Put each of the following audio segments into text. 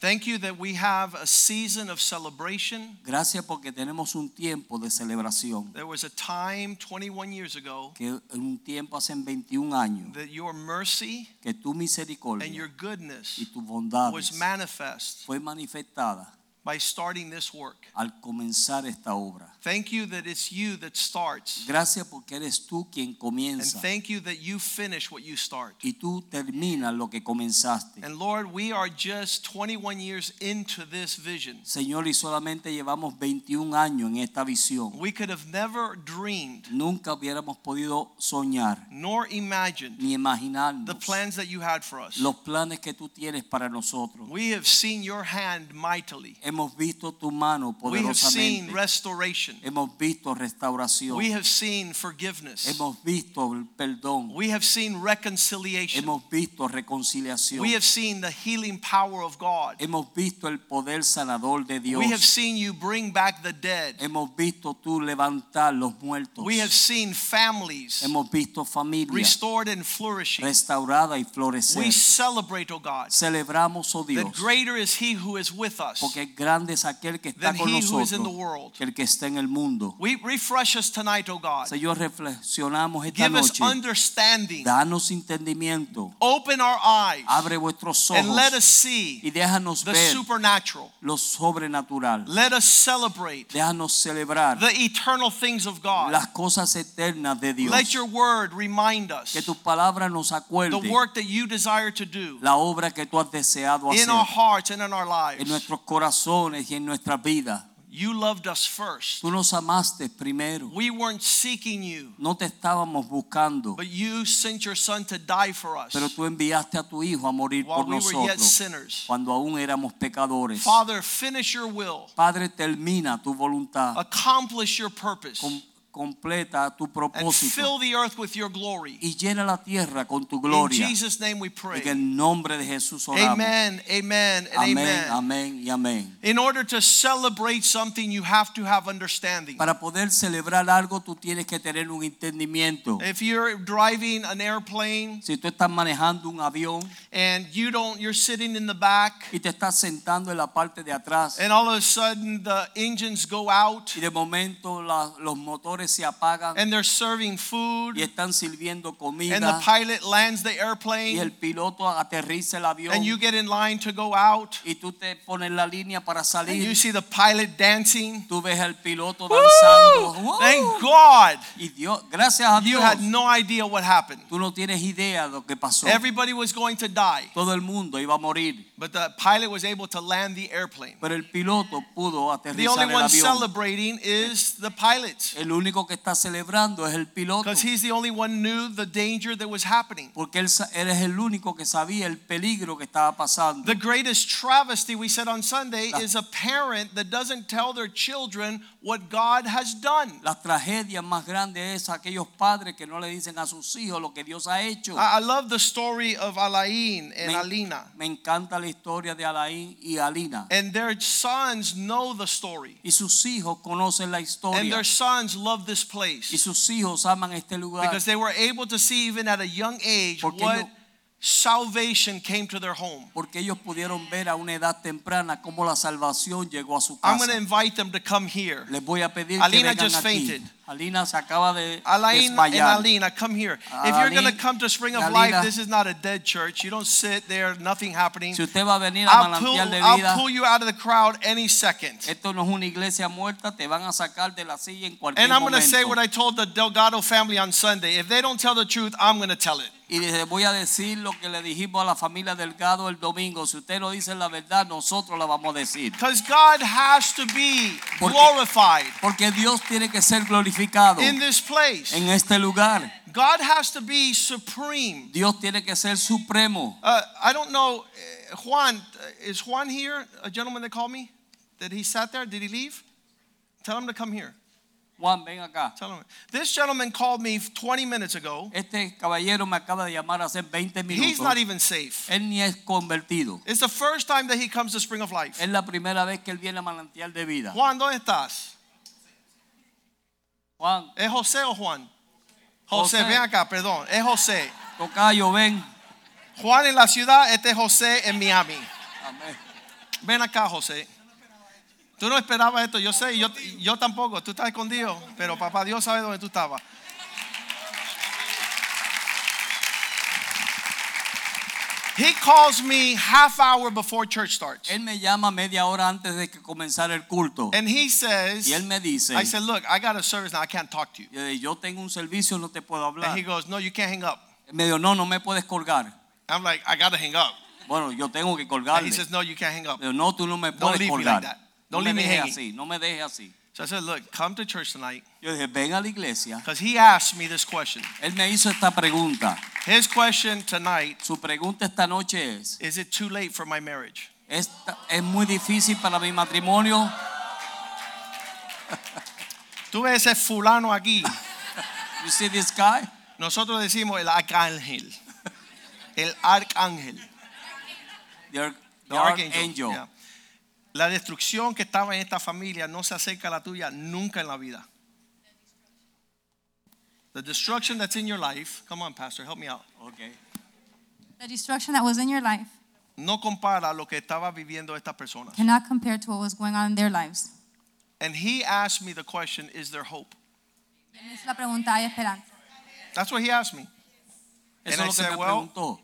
Thank you that we have a season of celebration. Gracias porque tenemos un tiempo de celebración. There was a time 21 years ago Que en un tiempo hace 21 años that your mercy que tu misericordia and your goodness y tu bondad was manifest fue manifestada by starting this work. al comenzar esta obra. Thank you that it's you that starts. Gracias porque eres tú quien And thank you that you finish what you start. y tú terminas lo que comenzaste. And Lord, we are just 21 years into this vision. Señor, y solamente llevamos 21 años en esta visión. We could have never dreamed Nunca hubiéramos podido soñar nor imagined ni the plans that you had for us. los planes que tú tienes para nosotros. We have seen your hand mightily. Hemos visto tu mano We have seen restoration. Hemos visto restauración. We have seen forgiveness. Hemos visto el perdón. We have seen reconciliation. Hemos visto reconciliación. We have seen the healing power of God. Hemos visto el poder sanador de Dios. We have seen you bring back the dead. Hemos visto tú levantar los muertos. We have seen families Hemos visto familias restored and flourishing. restauradas y florecer. We celebrate, oh God, Celebramos, oh that greater is He who is with us porque grande es aquel que está con he who is in the nosotros que el que está en el mundo. We refresh us tonight, God. Señor, reflexionamos esta Give us noche. understanding. Danos entendimiento. Open our eyes Abre vuestros and let us ojos see y déjanos the ver supernatural. lo sobrenatural. Let us celebrate Déjanos celebrar the eternal things of God. las cosas eternas de Dios. Let your word remind us Que tu palabra nos the acuerde work that you desire to do la obra que tú has deseado in hacer our hearts and in our en nuestros corazones y en nuestras vidas. You loved us first. Tú nos amaste primero. We weren't seeking you, No te estábamos buscando, but you sent your son to die for us pero tú enviaste a tu hijo a morir while por we were yet nosotros sinners. cuando aún éramos pecadores. Father, finish your will, Padre, termina tu voluntad, accomplish your purpose, com- completa tu propósito fill the earth with your glory. y llena la tierra con tu In gloria. Jesus' name we En pray. el nombre de Jesús oramos. Amen, amen, Amén, amen. amén y amén. In order to celebrate something, you have to have understanding. Para poder celebrar algo, tú tienes que tener un entendimiento. If you're driving an airplane Si tú estás manejando un avión and you don't, you're sitting in the back, y te estás sentando en la parte de atrás and all of a sudden the engines go out y de momento la- los motores se apagan and they're serving food, y están sirviendo comida and the pilot lands the airplane y el piloto aterriza el avión and you get in line to go out, y tú te pones la línea para and salir. you see the pilot dancing. Tú ves al piloto danzando. Thank God. Y Dios, gracias a Dios You had no idea what happened. tú no tienes idea de lo que pasó. Everybody was going to die, Todo el mundo iba a morir, but the pilot was able to land the airplane. pero el piloto pudo aterrizar The only el one avión. celebrating is the pilot El único que está celebrando es el piloto. because he's the only one knew the danger that was happening. Porque él, él es el único que sabía el peligro que estaba pasando. The greatest travesty we said on Sunday is a parent that doesn't tell their children what God has done. La tragedia más grande es aquellos padres que no le dicen a sus hijos lo que Dios ha hecho. I I love the story of Alain and Me- Alina. Me encanta la historia de Alain y Alina. And their sons know the story. Y sus hijos conocen la And their sons love this Y place sus hijos aman este lugar. because they were able to see even at a young age Porque what salvation came to their home. Porque ellos pudieron ver a una edad temprana cómo la salvación llegó a su I'm going to invite them to come here. Les voy a pedir Alina que vengan just aquí. fainted. Alina se acaba de Alain and. Alina, come here. If you're going to come to Spring of y Life, this is not a dead church. You don't sit there, nothing happening. Si usted va a venir a I'll pull, de I'll pull you out of the crowd any second. esto no es una iglesia muerta, te van a sacar de la silla en cualquier And I'm going to say what I told the Delgado family on Sunday. If they don't tell the truth, I'm going to tell it. Y les voy a decir lo que le dijimos a la familia Delgado el domingo. Si usted no dice la verdad, nosotros la vamos a decir. Because God has to be Porque- glorified Porque Dios tiene que ser glorificado in this place. en este lugar. God has to be supreme. Dios tiene que ser supremo. Uh, I don't know. Juan, uh, is Juan here? A gentleman that called me? Did he sat there? Did he leave? Tell him to come here. Juan, ven acá. Tell him. This gentleman called me 20 minutes ago. Este caballero me acaba de llamar hace 20 minutos. He's not even safe. Él ni es convertido. It's the first time that he comes to Spring of Life. Es la primera vez que él viene a manantial de vida. Juan, ¿dónde estás? Juan, ¿Es José o Juan? José, José. ven acá, perdón. Es José. tocayo, ven. Juan en la ciudad, este es José en Miami. Amén. Ven acá, José. Tú no esperabas esto, yo sé, yo, yo tampoco. Tú estás escondido, pero papá Dios sabe dónde tú estabas. He calls me half hour before church starts. Él me llama media hora antes de que comenzara el culto. And he says, Y él me dice, I said, look, I got a service now, I can't talk to you. yo tengo un servicio, no te puedo hablar. And he goes, no, you can't hang up. Me dijo, no, no me puedes colgar. I'm like, I got to hang up. Bueno, yo tengo que And colgarle. he says, no, you can't hang up. No, tú no me puedes Don't puedes leave me like colgar. that. Don't me leave me dejes hanging. así, no me dejes así. So I said, look, come to church tonight. Yo dije, ven a la iglesia. Because he asked me this question. Él me hizo esta pregunta. His question tonight Su pregunta esta noche es, is it too late for my marriage? ¿esta- ¿es muy difícil para mi matrimonio? Tú ves ese fulano aquí. You see this guy? Nosotros decimos el arcángel. El arcángel. The, ar- The the archangel. Yeah. La destrucción que estaba en esta familia no se acerca a la tuya nunca en la vida. The destruction that's in your life, come on, Pastor, help me out. Okay. The destruction that was in your life No compara lo que estaba viviendo esta persona. cannot compare to what was going on in their lives. And he asked me the question, is there hope? Y me hizo la pregunta, ¿hay esperanza? That's what he asked me. Eso And I es lo que said, well- preguntó.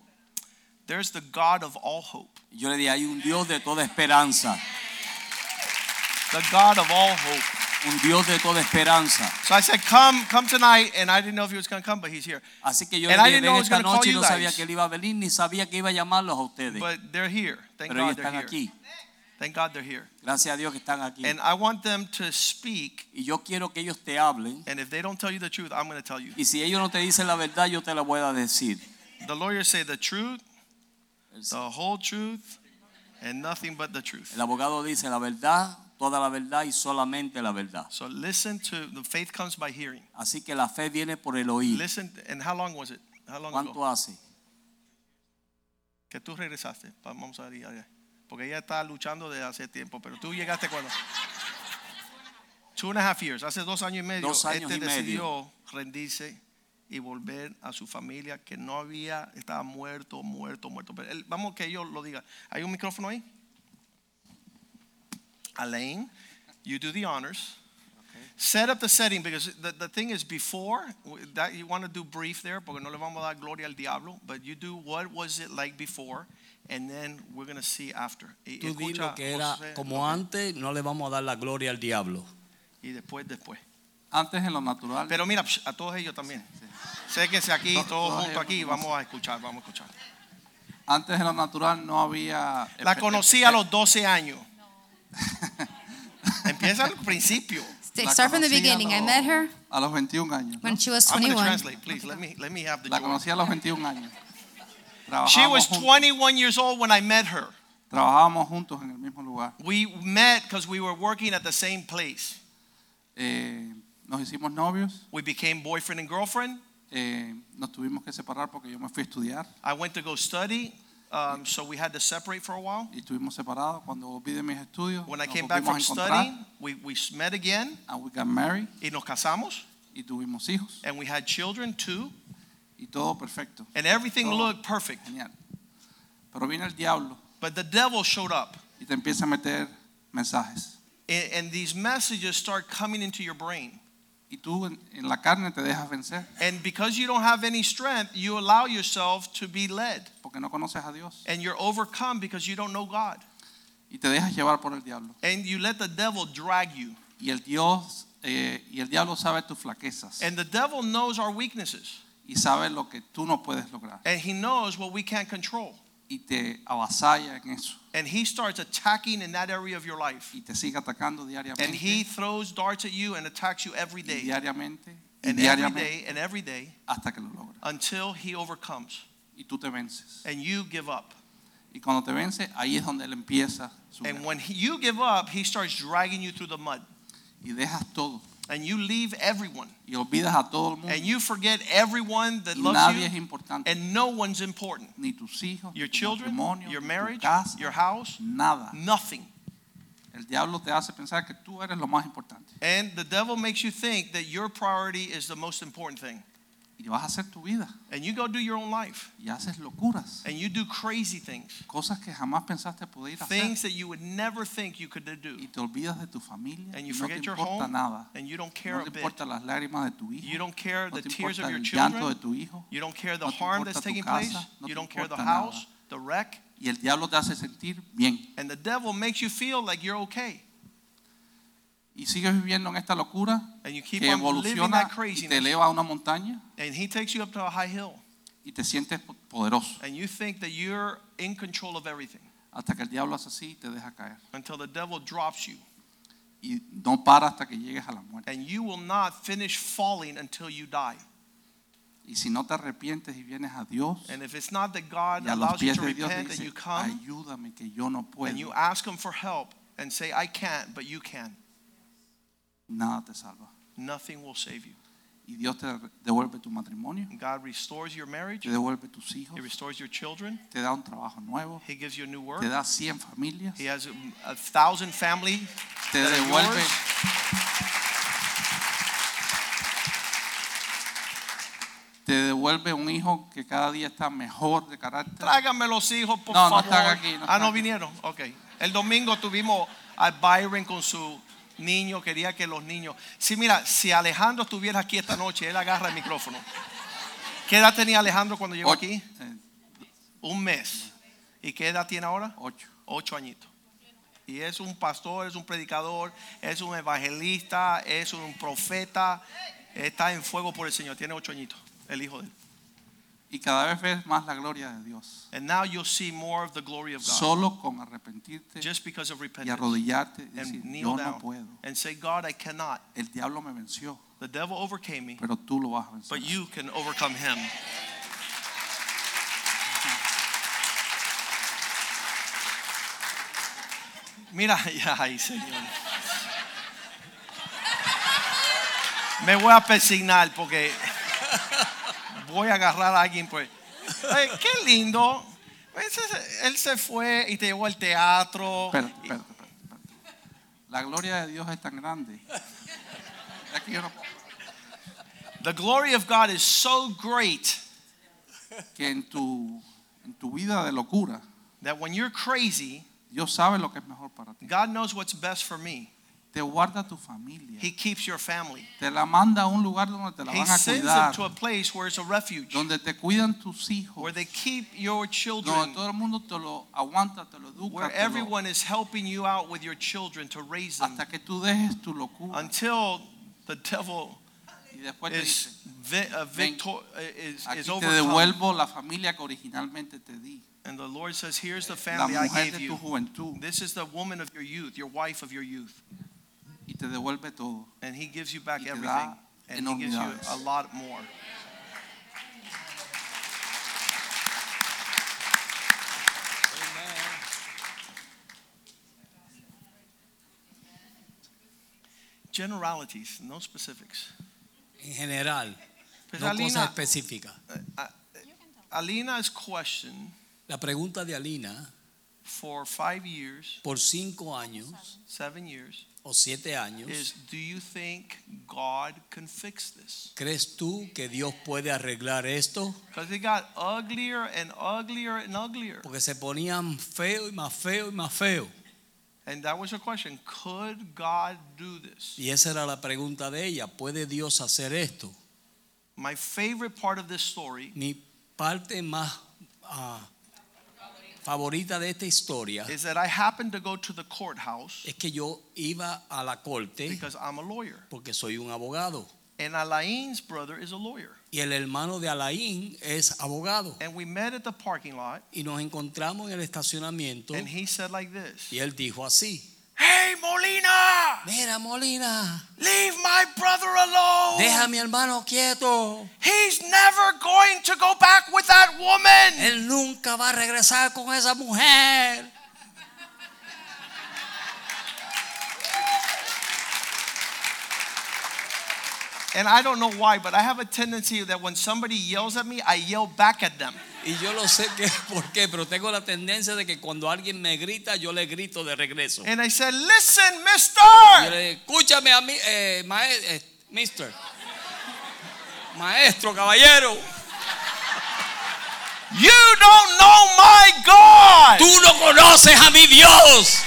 There's the God of all hope. Yo le dije, hay un Dios de toda esperanza. The God of all hope. Un Dios de toda esperanza. So I said, come, come tonight. And I didn't know if he was going to come, but he's here. Así que yo And le dije, ven esta noche y no sabía que él iba a venir, ni sabía que iba a llamarlos a ustedes. But they're here. Thank Pero God they're están here. aquí. Thank God they're here. Gracias a Dios que están aquí. And I want them to speak. Y yo quiero que ellos te hablen. And if they don't tell you the truth, I'm going to tell you. Y si ellos no te dicen la verdad, yo te la voy a decir. The lawyers say the truth, the whole truth, and nothing but the truth. El abogado dice la verdad, toda la verdad y solamente la verdad. So listen to the faith comes by hearing. Así que la fe viene por el oír. Listen, and how long was it? How long ago? ¿Cuánto hace? Que tú regresaste. Vamos a ver. allá. Porque ella está luchando desde hace tiempo, pero tú llegaste cuando. Two and a half years. Hace dos años y medio. Dos años este y medio. decidió rendirse y volver a su familia que no había, estaba muerto, muerto, muerto. Pero él- vamos que yo lo diga. ¿Hay un micrófono ahí? Alain, you do the honors. Set up the setting because the, the thing is before that you want to do brief there porque no le vamos a dar gloria al diablo, but you do what was it like before and then we're going to see after. Tú di escucha, lo que era José, como antes, no le vamos a dar la gloria al diablo. y después después. Antes en lo natural. Pero mira, a todos ellos también. Séquense aquí, To- todos todos juntos aquí, vamos a escuchar, vamos a escuchar. Antes en lo natural no había. La conocí a los 12 años. Empieza al principio. la Start from the beginning. I met her A los 21 años. ¿no? when she was I'm going to 21. translate, please. Let me let me have the La conocí a los 21 años. She Trabajábamos was juntos, 21 years old when I met her. trabajábamos juntos en el mismo lugar. We met because we were working at the same place. Eh, nos hicimos novios. We became boyfriend and girlfriend. eh, nos tuvimos que separar porque yo me fui a estudiar I went to go study, um, so we had to separate for a while. y estuvimos separados. Cuando volví de mis estudios, When I came back from studying, we, we met again and we got married y nos casamos y tuvimos hijos and we had children too, y todo perfecto, and everything Oh. looked perfect. genial. Pero viene el diablo But the devil showed up, y te empieza a meter mensajes. and, and these messages start coming into your brain. Y tú en, en la carne te dejas vencer And because you don't have any strength, you allow yourself to be led, porque no conoces a Dios and you're overcome because you don't know God. y te dejas llevar por el diablo. And you let the devil drag you. Y el Dios eh, y el diablo sabe tus flaquezas And the devil knows our weaknesses, y sabe lo que tú no puedes lograr and he knows what we can't control. Y te avasalla en eso And he starts attacking in that area of your life. y te sigue atacando And he throws darts at you and attacks you every y diariamente And every diariamente day and every day hasta que lo logras until he overcomes y tú te vences and you give up. Y cuando te ahí es donde él empieza su And guerra. when he- you give up, he starts dragging you through the mud. Y dejas todo. And you leave everyone. Y olvidas a todo el mundo. And you forget everyone that Y loves nadie es you. importante. And no one's important. ni tus hijos, Your children, your marriage, casa, your house, nada. nothing. El diablo te hace pensar que tú eres lo más importante. And the devil makes you think that your priority is the most important thing. Y vas a hacer tu vida. And you go do your own life. Y haces locuras. And you do crazy things. Cosas que jamás pensaste poder hacer. Things that you would never think you could do. Y te olvidas de tu familia. And you no te forget your importa home. nada. And you don't care No a te bit. las lágrimas de tu hijo. You don't care no the tears of your el llanto de children. tu hijo. You don't care the No harm that's taking casa, place. no You don't care the house, nada. the wreck. Y el diablo te hace sentir bien. And the devil makes you feel like you're okay. Y sigues viviendo en esta locura And you keep que on living evoluciona that y te craziness. eleva a una montaña And he takes you up to a high hill. y te sientes poderoso. And you think that you're in control of everything Hasta que el diablo hace así y te deja caer. until the devil drops you. Y no para hasta que llegues a la muerte. And you will not finish falling until you die. Y si no te arrepientes y vienes a Dios And if it's not that God y a los allows you pies to de Dios te repent and dice, you come ayúdame que yo no and you ask Him for help and say, I can't, but you can, nada te salva. nothing will save you. Y Dios te devuelve tu matrimonio, God restores your marriage, te devuelve tus hijos, He restores your children, te da un trabajo nuevo, He gives you a new work, te da 100 familias, He has a, a thousand family. te devuelve, te devuelve un hijo que cada día está mejor de carácter. Tráigame los hijos, por No, no favor. están aquí, no ah, están no aquí. vinieron. Ok. El domingo tuvimos a Byron con su niño. Quería que los niños. Sí, mira, si Alejandro estuviera aquí esta noche, él agarra el micrófono. ¿Qué edad tenía Alejandro cuando llegó aquí? eh, Un mes. ¿Y qué edad tiene ahora? ocho. Ocho añitos. Y es un pastor, es un predicador, es un evangelista, es un profeta. Está en fuego por el Señor. Tiene ocho añitos, el hijo de él. Y cada vez ves más la gloria de Dios. And now you'll see more of the glory of God. Solo con arrepentirte just because of y repentance. arrodillarte y decir, and kneel yo down no puedo. and say, God, I cannot. El diablo me venció, The devil overcame me, pero tú lo vas a vencer. but you can overcome him. Mira, ya, ay, Señor. Me voy a persignar porque voy a agarrar a alguien. Pues. Ay, qué lindo. Él se fue y te llevó al teatro. Espérate, espérate, espérate, espérate. La gloria de Dios es tan grande. The glory of God is so great que en tu, en tu vida de locura, that when you're crazy, Dios sabe lo que es mejor para ti. God knows what's best for me. Te guarda tu familia. He keeps your family. Te la manda a un lugar donde te la He van a sends them cuidar. to a place where it's a refuge, Donde te cuidan tus hijos. where they keep your Donde children, todo el mundo te lo aguanta, te lo educa. where te lo- everyone is helping you out with your children to raise them hasta que tú dejes tu locura. until the devil Y después te dice, is, vi- uh, victor, is, aquí is te overcome. devuelvo la familia que originalmente te di. And the Lord says, Here's the La family I mujer gave de tu you. juventud. This is the woman of your youth, your wife of your youth. Y te devuelve todo. And He gives you back everything. And He gives you a lot more. Generalities, no specifics. En general, Pues no Alina, cosas específicas. Eh, eh, Alina's question La pregunta de Alina, for five years, por cinco años seven years, o siete años, is do you think God can fix this? ¿crees tú que Dios puede arreglar esto? Because it got uglier and uglier and uglier. Porque se ponían feo y más feo y más feo. And that was her question. Could God do this? Y esa era la pregunta de ella, ¿puede Dios hacer esto? My favorite part of this story Mi parte más ah, favorita de esta historia is that I happened to go to the courthouse es que yo iba a la corte because I'm a lawyer. porque soy un abogado. And Alain's brother is a lawyer. Y el hermano de Alain es abogado. And we met at the parking lot, Y nos encontramos en el estacionamiento and he said like this y él dijo así. Hey, Molina, Mira, Molina, leave my brother alone. deja a mi hermano quieto. He's never going to go back with that woman. Él nunca va a regresar con esa mujer. And I don't know why, but I have a tendency that when somebody yells at me, I yell back at them. Y yo lo sé que por qué, pero tengo la tendencia de que cuando alguien me grita, yo le grito de regreso. And I said, Listen, Yo mister, le digo, escúchame a mí, eh, mae- eh, mister, maestro, caballero, you don't know my God. tú no conoces a mi Dios.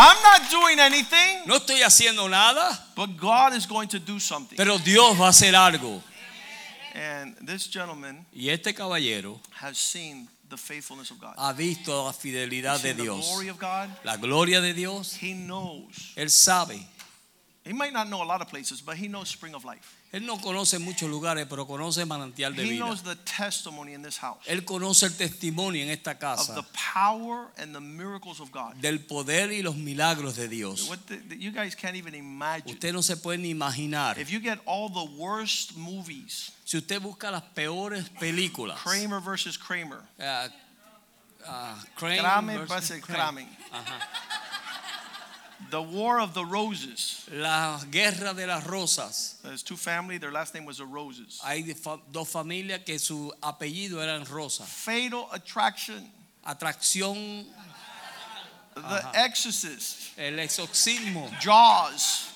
I'm not doing anything, No estoy haciendo nada, but God is going to do something. pero Dios va a hacer algo. And this gentleman Y este caballero has seen the faithfulness of God. ha visto la fidelidad de seen the Dios. glory of God. La gloria de Dios, He knows. él sabe. He might not know a lot of places, but he knows Spring of Life. Él no conoce muchos lugares, pero conoce manantial de He vida. knows the testimony in this house Él conoce el testimonio en esta of casa the power and the miracles of God. del poder y los milagros de Dios. What the, the- you guys can't even imagine. Usted no se puede ni imaginar. If you get all the worst movies, Si usted busca las peores películas, Kramer versus Kramer, eh, ah, Crane Kramer versus versus Crane. Kramer, The War of the Roses. La guerra de las rosas. There's two family, their last name was the Roses. Hay dos familias que su apellido eran Rosa. Fatal Attraction, Atracción, The Exorcist, el exorcismo, Jaws.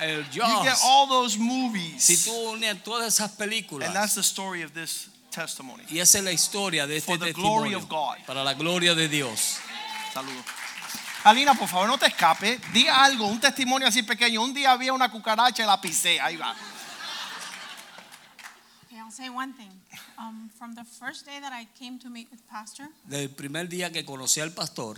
el Jaws. You get all those movies. Si tú unes todas esas películas, And that's the story of this testimony. y esa es la historia de este For the glory of God. para la gloria de Dios. Saludos. Alina, por favor, no te escape. Diga algo, un testimonio así pequeño. Un día había una cucaracha y la pisé. Ahí va. Okay, I'll say one thing. Um, from the first day that I came to meet with Pastor, Del primer día que conocí al pastor,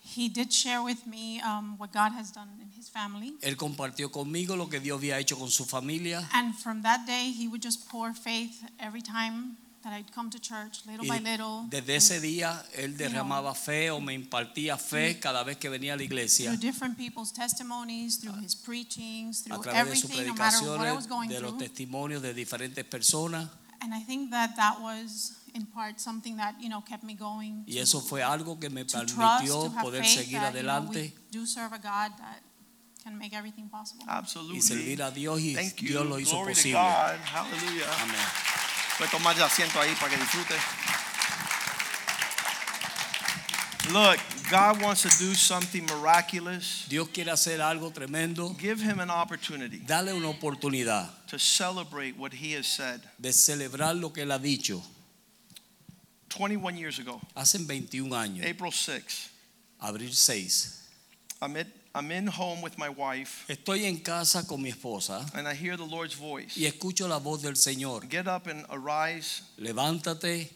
he did share with me um, what God has done in his family. él compartió conmigo lo que Dios había hecho con su familia. And from that day, he would just pour faith every time that I'd come to church, little Y by little. desde ese día él derramaba fe o me impartía fe cada vez que venía a la iglesia Through different people's testimonies, through his preachings, a through través de sus everything, no matter what I was predicaciones, going de los through. testimonios de diferentes personas. And I think that that was in part something that, you know, kept me going. Y to- eso fue algo que me to trust, permitió to have poder faith seguir that, you know, adelante we do serve a God that can make everything possible. Absolutely. y servir a Dios y Thank you. Dios lo hizo Glory to. God. Hallelujah. Amén. Puede tomar el asiento ahí para que disfrute. Look, God wants to do something miraculous. Dios quiere hacer algo tremendo. Give him an opportunity Dale una oportunidad to celebrate what he has said. de celebrar lo que él ha dicho 21 years ago, hace 21 años, April 6th, abril 6. I'm, at, I'm in home with my wife Estoy en casa con mi esposa and I hear the Lord's voice. y escucho la voz del Señor. Get up and arise Levántate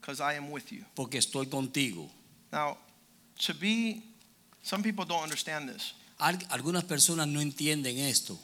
because I am with you. porque estoy contigo. Now, to be, some people don't understand this. Algunas personas no entienden esto,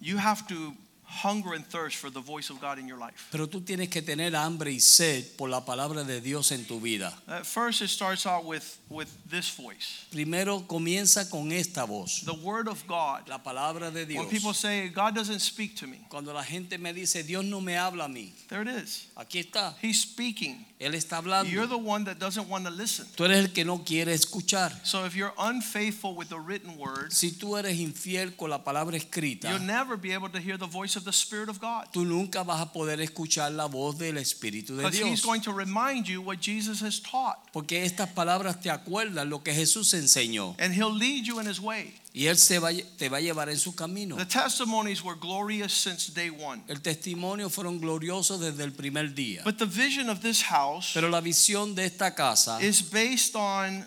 You have to hunger and thirst for the voice of God in your life. pero tú tienes que tener hambre y sed por la palabra de Dios en tu vida. At first, it starts out with, with this voice Primero comienza con esta voz, the Word of God. la palabra de Dios. When people say, God doesn't speak to me, Cuando la gente me dice, Dios no me habla a mí, there it is. aquí está, He's speaking. Él está You're the one that doesn't want to listen. Tú eres el que no quiere escuchar. So if you're unfaithful with the written word, Si tú eres infiel con la palabra escrita, you'll never be able to hear the voice of the Spirit of God. tú nunca vas a poder escuchar la voz del Espíritu de Dios. Because He's going to remind you what Jesus has taught. Porque estas palabras te acuerdan lo que Jesús enseñó. And He'll lead you in His way. Y Él se va, te va a llevar en su camino. The testimonies were glorious since day one. El testimonio fueron gloriosos desde el primer día. But the vision of this house Pero la visión de esta casa is based on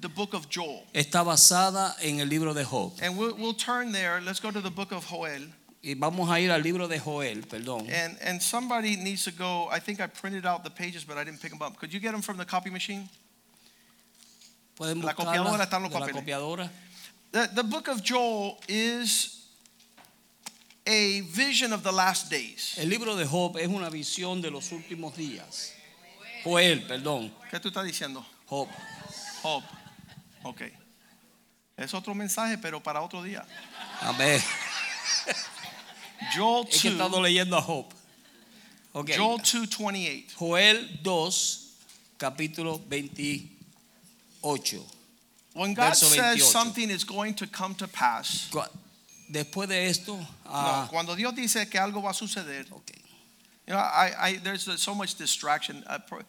the book of Joel. está basada en el libro de Job. And we'll, we'll turn there. Let's go to the book of Joel. Y vamos a ir al libro de Joel, perdón. And, and somebody needs to go. I think I printed out the pages, but I didn't pick them up. Could you get them from the copy machine? Pueden La copiadora están los papeles. The, the book of Joel is a vision of the last days. El libro de Job es una visión de los últimos días. Joel, perdón. ¿Qué tú estás diciendo? Job. Job. Ok. Es otro mensaje, pero para otro día. Amén. Joel Es que he 2, estado leyendo a Job. Ok. Joel 2:28. Joel 2, capítulo 28. When God Verso says 28. something is going to come to pass, Cu- Después de esto, no, ah, cuando Dios dice que algo va a suceder, ok. you know, I, I, there's so much distraction. Uh, pro-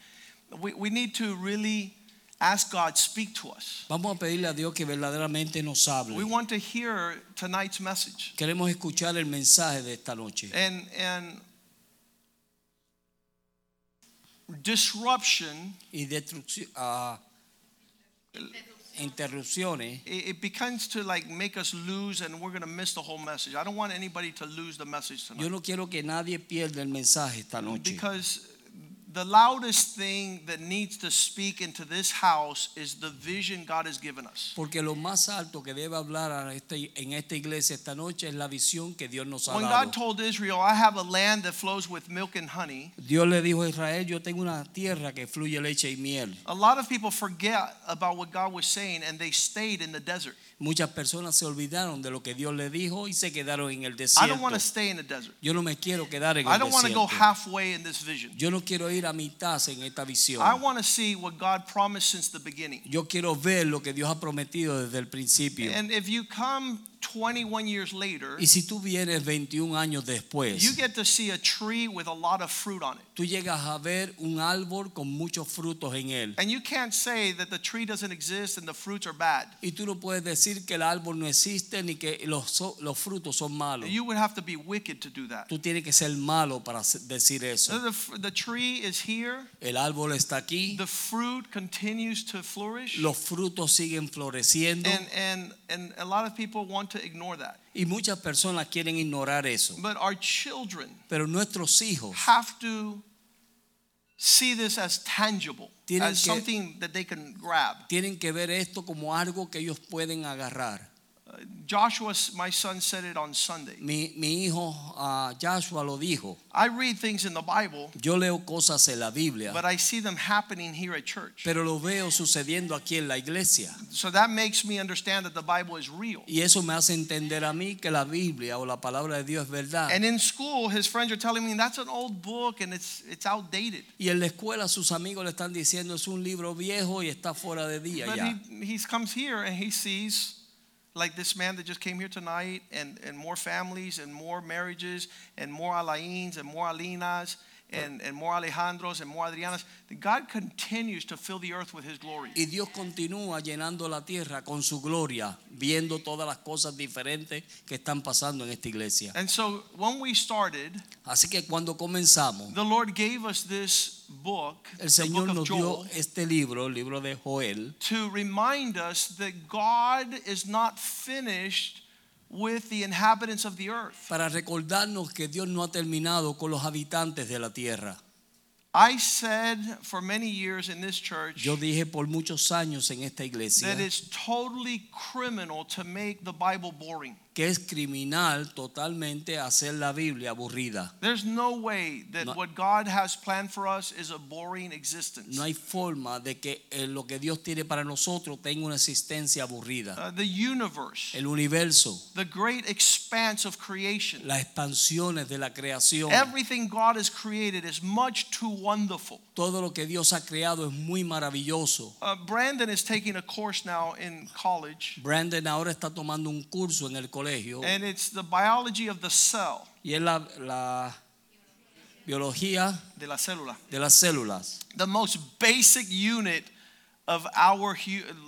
we, we need to really ask God speak to us. vamos a pedirle a Dios que verdaderamente nos hable. We want to hear tonight's message. Queremos escuchar el mensaje de esta noche. And and disruption Y destrucción, ah, interrupciones it, it begins to like make us lose and we're going to miss the whole message. I don't want anybody to lose the message tonight. Yo no quiero que nadie pierda el mensaje esta noche. Because the loudest thing that needs to speak into this house is the vision God has given us. Porque lo más alto que debe hablar este- en esta iglesia esta noche es la visión que Dios nos ha When dado. God told Israel, I have a land that flows with milk and honey, Dios le dijo a Israel, yo tengo una tierra que fluye leche y miel. a lot of people forget about what God was saying and they stayed in the desert. Muchas personas se olvidaron de lo que Dios le dijo y se quedaron en el I desierto. don't want to stay in the desert. Yo no me quiero quedar en I el desierto. halfway in this vision. Yo no quiero ir a mitad en esta visión. I want to see what God promised since the beginning. Yo quiero ver lo que Dios ha prometido desde el principio. And if you come 21 years later, Y si tú vienes 21 años después, you get to see a tree with a lot of fruit on it. tú llegas a ver un árbol con muchos frutos en él. And you can't say that the tree doesn't exist and the fruits are bad. Y tú no puedes decir que el árbol no existe ni que los, los frutos son malos. You would have to be wicked to do that. Tú tienes que ser malo para decir eso. The, the tree is here, El árbol está aquí, the fruit continues to flourish, los frutos siguen floreciendo and, and, and a lot of people want to ignore that. y muchas personas quieren ignorar eso. But our children Pero nuestros hijos have to see this as tangible, as que- something that they can grab. tienen que ver esto como algo que ellos pueden agarrar. Uh, Joshua, my son, said it on Sunday. Mi, mi hijo ah, Joshua lo dijo. I read things in the Bible, Yo leo cosas en la Biblia, but I see them happening here at church. pero lo veo sucediendo aquí en la iglesia. So that makes me understand that the Bible is real. Y eso me hace entender a mí que la Biblia o la palabra de Dios es verdad. And in school, his friends are telling me that's an old book and it's it's outdated. Y en la escuela sus amigos le están diciendo es un libro viejo y está fuera de día But ya. he he comes here and he sees like this man that just came here tonight and and more families and more marriages and more Alains and more Alinas and, and more Alejandros and more Adrianas. That God continues to fill the earth with his glory. Y Dios continúa llenando la tierra con su gloria, viendo todas las cosas diferentes que están pasando en esta iglesia. And so when we started, Así que cuando comenzamos, the Lord gave us this book, el book Señor of nos dio Joel, este libro, el libro de Joel, to remind us that God is not finished with the inhabitants of the earth. para recordarnos que Dios no ha terminado con los habitantes de la tierra. I said for many years in this church Yo dije por muchos años en esta iglesia that it's totally criminal to make the Bible boring. Que es criminal totalmente hacer la Biblia aburrida. There's no way that No. what God has planned for us is a boring existence. No hay forma de que eh, lo que Dios tiene para nosotros tenga una existencia aburrida. Uh, the universe, El universo, the great expanse of creation, las expansiones de la creación, everything God has created is much too wonderful. todo lo que Dios ha creado es muy maravilloso. Uh, Brandon is taking a course now in college, Brandon ahora está tomando un curso en el colegio and it's the biology of the cell, y es la, la biología de la célula, de las células, the most basic unit of our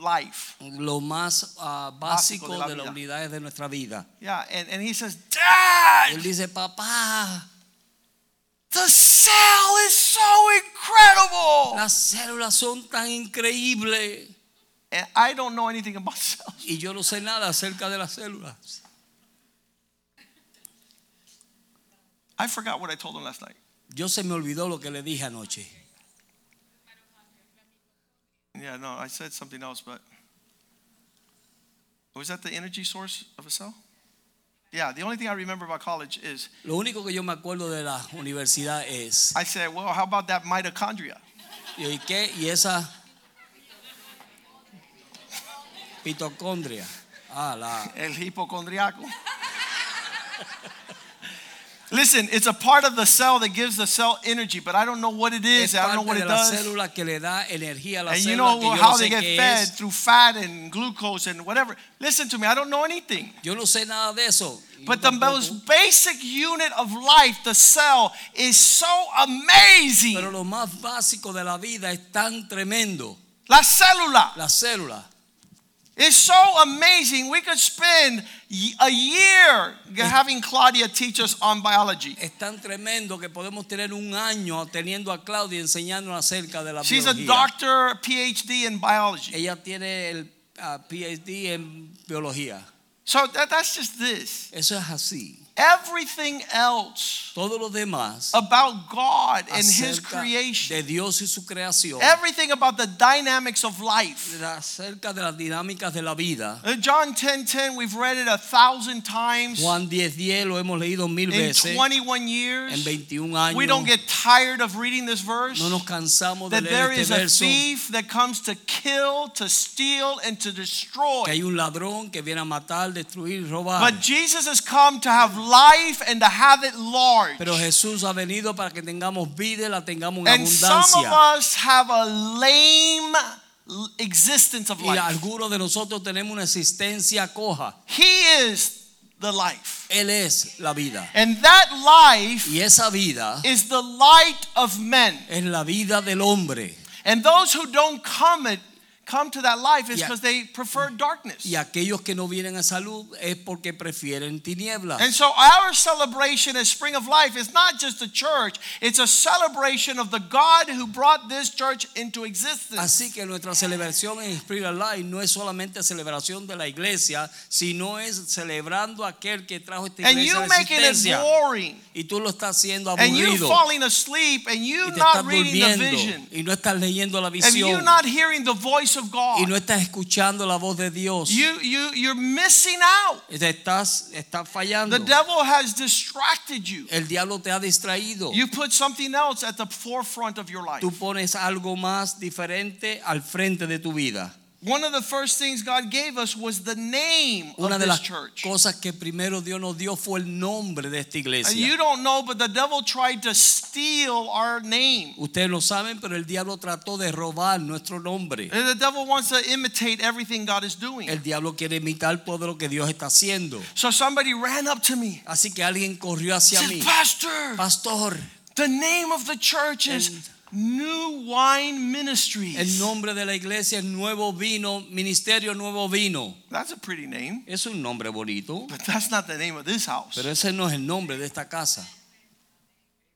life. lo más ah, Básico básico de la de las unidades de nuestra vida. Yeah, and, and he says, Dad, Él dice, papá, the cell is so incredible. las células son tan increíbles And I don't know anything about cells. y yo no sé nada acerca de las células. I forgot what I told him last night. Yo se me olvidó lo que le dije anoche. Yeah, no, I said something else, but was that the energy source of a cell? Yeah, the only thing I remember about college is Lo único que yo me acuerdo de la universidad es, I said, well, how about that mitochondria? ¿Y qué? Y esa mitocondria. Ah, la El hipocondriaco. Listen, it's a part of the cell that gives the cell energy, but I don't know what it is. I don't know what it does. que le da a la And you know how they get fed through fat and glucose and whatever. Listen to me, I don't know anything. Yo no sé nada de eso. But the most basic unit of life, the cell, is so amazing. Pero lo más básico de la vida es tan tremendo. La célula La célula. Is so amazing. We could spend a year having Claudia teach us on biology. Es tan tremendo que podemos tener un año teniendo a Claudia enseñándonos acerca de la She's a doctor, PhD in biology. Ella tiene el ah, PhD en biología. So that, that's just this. Eso es así. Everything else Todo lo demás about God and His creation, de Dios y su creación, everything about the dynamics of life. acerca de las dinámicas de la vida. John 10 10, we've read it a thousand times Juan 10:10 lo hemos leído mil in veces 21 en years. 21 años. We don't get tired of reading this verse. no nos cansamos de That there leer is este a thief that comes to kill, to steal, and to Que destroy. hay un ladrón que viene a matar, destruir, robar. But Jesus has come to have life and to have it large. Pero Jesús ha venido para que tengamos vida y la tengamos en And some of us have a lame existence of life. Y algunos de nosotros tenemos una existencia coja. He is the life. Él es la vida. And that life Y esa vida is the light of men. es la vida del hombre. And those who don't come it come to that life is because they prefer darkness. Y aquellos que no vienen a salud es porque prefieren tinieblas. And so our celebration as Spring of Life is not just a church, it's a celebration of the God who brought this church into existence. Así que nuestra celebración en Spring of Life no es solamente celebración de la iglesia, sino es celebrando aquel que trajo esta And iglesia you a la making it existencia. boring. Y tú lo estás haciendo And you aburrido. falling asleep and you not reading the vision. Y no estás leyendo la And you visión. not hearing the voice of God. Y no estás escuchando la voz de Dios. You you you're missing out. Estás, estás fallando. The devil has distracted you. El diablo te ha distraído. You put something else at the forefront of your life. Tú pones algo más diferente al frente de tu vida. One of the first things God gave us was the name Una of de this las church. cosas que primero Dios nos dio fue el nombre de esta And iglesia. you don't know, but the devil tried to steal our name. Ustedes lo saben, pero el diablo trató de robar nuestro nombre. And the devil wants to imitate everything God is doing. El diablo quiere imitar todo lo que Dios está haciendo. So somebody ran up to me. Así que alguien corrió hacia Said, mí. Pastor, Pastor, the name of the church is New Wine Ministries. el nombre de la iglesia es Nuevo Vino, Ministerio Nuevo Vino. That's a pretty name, Es un nombre bonito, but that's not the name of this house. pero ese no es el nombre de esta casa.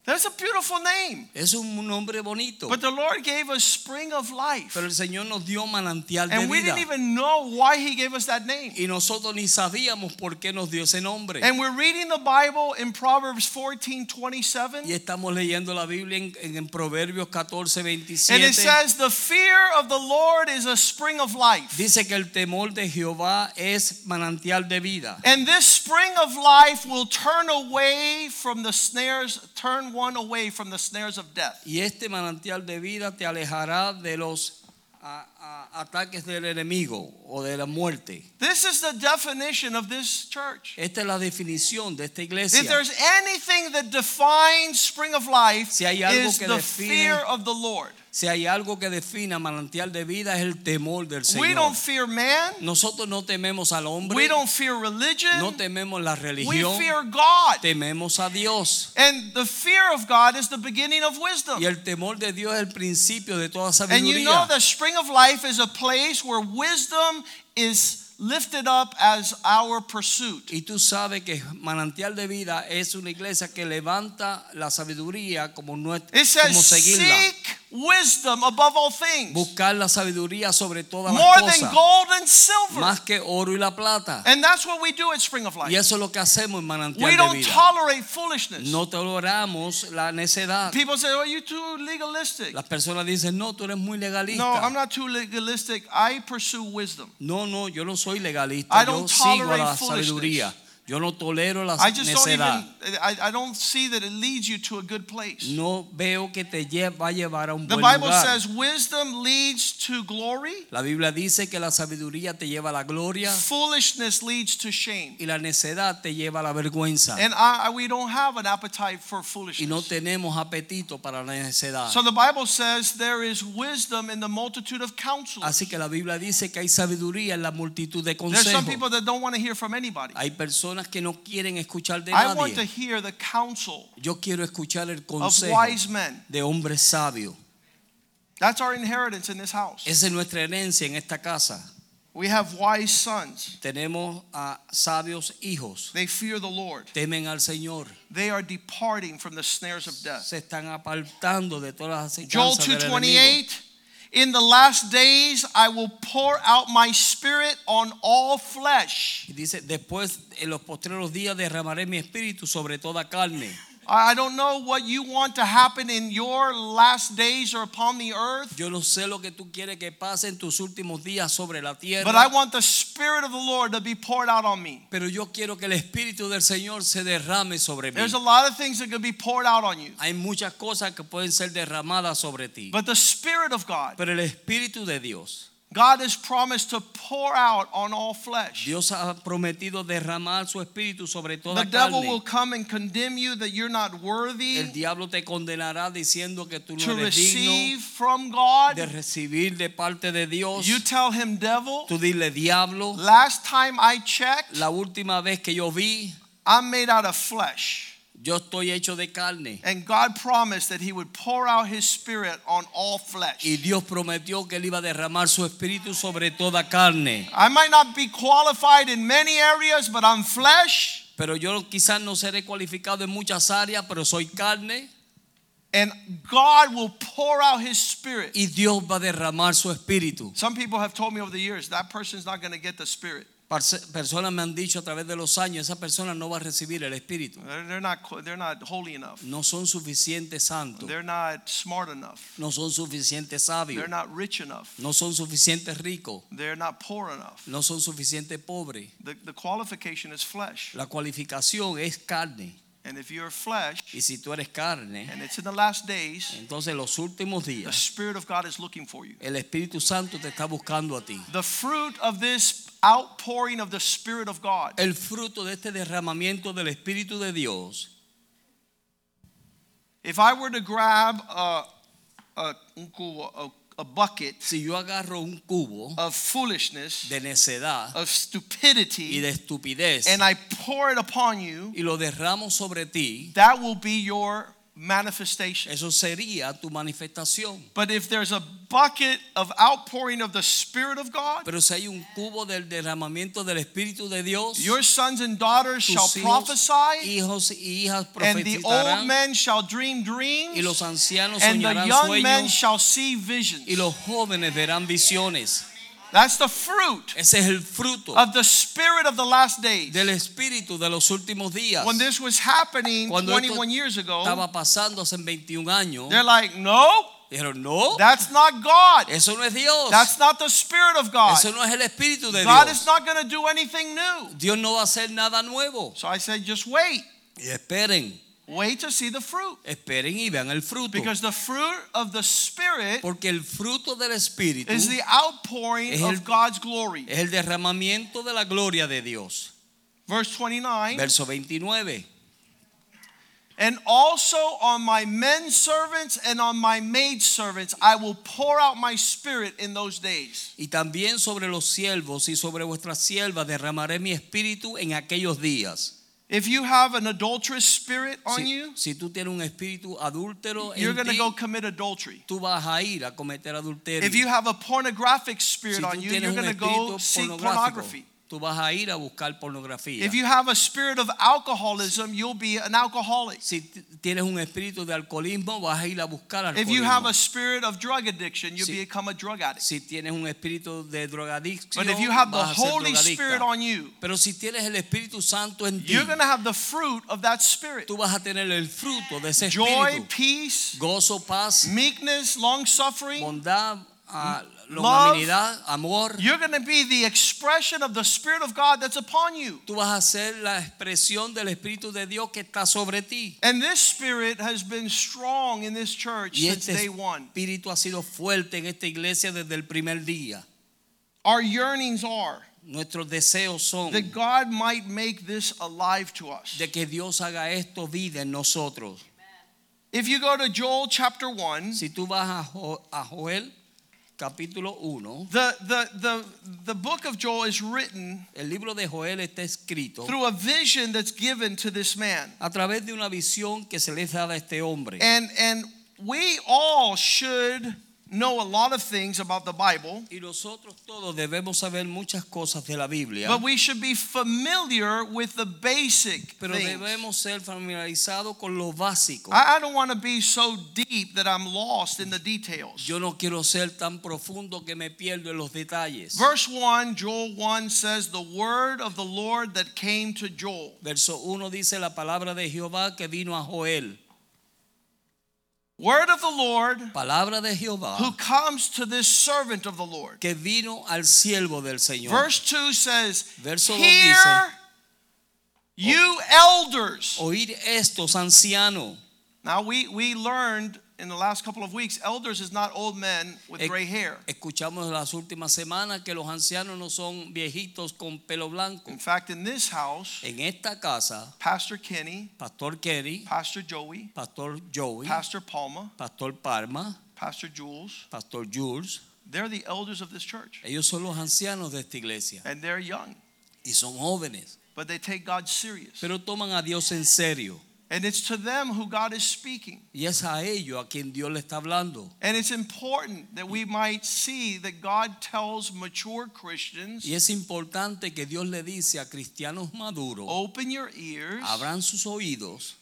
That's a beautiful name. Es un nombre bonito. But the Lord gave us Spring of Life. Pero el Señor nos dio manantial de vida. And we didn't even know why He gave us that name. Y nosotros ni sabíamos por qué nos dio ese nombre. And we're reading the Bible in Proverbs 14 27. Y estamos leyendo la Biblia en, en- en Proverbios 14, And it says, The fear of the Lord is a spring of life. Dice que el temor de Jehová es manantial de vida. And this spring of life will turn away from the snares, turn one away from the snares of death. Y este manantial de vida te alejará de los a- a- ataques del enemigo o de la muerte. This is the definition of this church. Esta es la definición de esta iglesia. If there's anything that defines spring of life, Si hay algo is que the define- fear of the Lord. Si hay algo que defina manantial de vida es el temor del Señor. We don't fear man. Nosotros no tememos al hombre, We don't fear religion. no tememos la religión. We fear God. tememos a Dios. And the fear of God is the beginning of wisdom. Y el temor de Dios es el principio de toda sabiduría. And you know the spring of life is a place where wisdom is lifted up as our pursuit. Y tú sabes que manantial de vida es una iglesia que levanta la sabiduría como, nuestra, como seguirla. seek wisdom above all things, Buscar la sabiduría sobre todas more las than gold and silver. Más que oro y la plata. And that's what we do at Spring of Life. Y eso es lo que hacemos en manantial We de don't vida. tolerate foolishness. No toleramos la necedad. People say, oh, you're too legalistic. Las personas dicen, no, tú eres muy legalista. No, I'm not too legalistic. I pursue wisdom. No, no, yo no soy legalista. I Yo don't sigo a tolerate la foolishness. sabiduría. Yo no tolero la I just don't even, necedad. I, I don't see that it leads you to a good place. No veo que te lle- va a llevar a un The buen Bible lugar. says wisdom leads to glory, La Biblia dice que la sabiduría te lleva a la gloria foolishness leads to shame. y la necedad te lleva a la vergüenza. And I, I- we don't have an appetite for Y no foolishness. tenemos apetito para la necedad. So the Bible says there is wisdom in the multitude of counsel. Así que la Biblia dice que hay sabiduría en la multitud de There's some consejos. people that don't want to hear from anybody. Hay personas que no quieren escuchar de I want to nadie. hear the counsel Yo quiero escuchar el of consejo wise men. de hombres sabios. That's our inheritance in this house. Esa es nuestra herencia en esta casa. We have wise sons. Tenemos a sabios hijos. They fear the Lord. Temen al Señor. They are departing from the snares of death. Se están apartando de todas las Joel acechanzas del enemigo. 2:28 In the last days I will pour out my spirit on all flesh. Y dice, después en los postreros días derramaré mi espíritu sobre toda carne. I don't know what you want to happen in your last days or upon the earth, Yo no sé lo que tú quieres que pase en tus últimos días sobre la but I want the spirit of the Lord to be poured out on me. pero yo quiero que el espíritu del Señor se derrame sobre mí. There's a lot of things that can be poured out on you, Hay muchas cosas que pueden ser derramadas sobre ti, but the spirit of God, pero el espíritu de Dios, God has promised to pour out on all flesh. Dios ha prometido derramar su espíritu sobre toda The toda devil will come and condemn you that you're not worthy. El diablo te condenará diciendo que tú no eres digno receive from God. de recibir de parte de Dios. You tell him, devil, Tú dile, diablo, last time I checked, la última vez que yo vi, I'm made out of flesh. Yo estoy hecho de carne. And God promised that he would pour out his spirit on all flesh. Y Dios prometió que él iba a derramar su espíritu sobre toda carne. I might not be qualified in many areas, but I'm flesh. Pero yo quizás no seré cualificado en muchas áreas, pero soy carne. And God will pour out his spirit. Y Dios va a derramar su espíritu. Some people have told me over the years that person's not going to get the spirit. Personas me han dicho a través de los años, esa persona no va a recibir el espíritu. They're, not, they're not holy enough. No son suficientes santos. They're not smart enough. No son suficientes sabios. They're not rich enough. No son suficientes ricos. They're not poor enough. No son suficientes pobres. The, the qualification is flesh. La cualificación es carne. And if you're flesh Y si tú eres carne, and it's in the last days, entonces en los últimos the días Spirit of God is looking for you. el Espíritu Santo te está buscando a ti. The fruit of this outpouring of the Spirit of God. El fruto de este derramamiento del Espíritu de Dios, If I were to grab a, a, un cubo, a, a bucket si yo agarro un cubo of foolishness, de necedad of stupidity, y de estupidez and I pour it upon you, y lo derramo sobre ti, that will be your manifestation. eso sería tu manifestación. But if there's a bucket of outpouring of the Spirit of God, Pero si hay un cubo del derramamiento del Espíritu de Dios, your sons and daughters shall hijos, prophesy, hijos y hijas and the old men shall dream y dreams, los ancianos and the young men shall see visions. y los jóvenes verán visiones. That's the fruit Ese es el fruto of the Spirit of the last days. del Espíritu de los últimos días. When this was happening Cuando 21 years ago, Estaba pasando hace 21 años. they're like, no, Dijeron, no, that's not God. eso no es Dios. That's not the Spirit of God. Eso no es el Espíritu de God Dios. is not going to do anything new. Dios no va a hacer nada nuevo. So I said, just wait. Y esperen, Wait to see the fruit. esperen y vean el fruto. Because the fruit of the Spirit Porque el fruto del Espíritu is the outpouring el- of God's glory. es el derramamiento de la gloria de Dios. Verse 29 Verso 29. And also on my men servants and on my maid servants I will pour out my spirit in those days. Y también sobre los siervos y sobre vuestras siervas derramaré mi espíritu en aquellos días. If you have an adulterous spirit on Si, you, si tú tienes un espíritu adúltero you're going to go commit adultery. tú vas a ir a cometer adulterio. If you have a pornographic spirit si on you, you're going to go seek pornography. Tú vas a ir a buscar pornografía. If you have a spirit of alcoholism, you'll be an alcoholic. si tienes un espíritu de alcoholismo, vas a ir a buscar If you have alcoholismo. a spirit of drug addiction, you'll Si- become a drug addict. si tienes un espíritu de drogadicción, But if you have the vas a ser Holy. Spirit on you, Pero si tienes el Espíritu Santo en ti, you're going to have the fruit of that spirit. tú vas a tener el fruto de ese Joy, espíritu. peace, Gozo, paz, meekness, long suffering, bondad, ah, longanimidad, amor. You're going to be the expression of the Spirit of God that's upon you. Tú vas a ser la expresión del Espíritu de Dios que está sobre ti. And this spirit has been strong in this church Y since este day one. Espíritu ha sido fuerte en esta iglesia desde el primer día. Our yearnings are Nuestros deseos son that God might make this alive to us. de que Dios haga esto vida en nosotros. If you go to Joel chapter 1, Si tú vas a, Jo- a Joel capítulo 1, the, the, the, the book of Joel is written el libro de Joel está escrito through a vision that's given to this man. a través de una visión que se le da a este hombre. And, and we all should know a lot of things about the Bible, Y nosotros todos debemos saber muchas cosas de la Biblia, but we should be familiar with the basic pero things. debemos ser familiarizados con lo básico. I, I don't want to be so deep that I'm lost in the details. Yo no quiero ser tan profundo que me pierdo en los detalles. Verse 1, Joel 1 says, The word of the Lord that came to Joel. Verso 1 dice la palabra de Jehová que vino a Joel. Word of the Lord Palabra de Jehová who comes to this servant of the Lord. que vino al siervo del Señor. Verse 2 says, Verso Hear, dice, you elders. Estos ancianos. Now, we, we learned in the last couple of weeks, elders is not old men with gray hair. Escuchamos las últimas semanas que los ancianos no son viejitos con pelo blanco. In fact, in this house, En esta casa, Pastor Kenny, Pastor Kerry, Pastor Joey, Pastor Joey, Pastor Palma, Pastor Palma, Pastor Jules, Pastor Jules, they're the elders of this church. ellos son los ancianos de esta iglesia And they're young, y son jóvenes, but they take God serious. pero toman a Dios en serio. And it's to them who God is speaking. Y es a ellos a quien Dios le está hablando. And it's important that we might see that God tells mature Christians, Y es importante que Dios le dice a cristianos maduros, open your ears. abran sus oídos,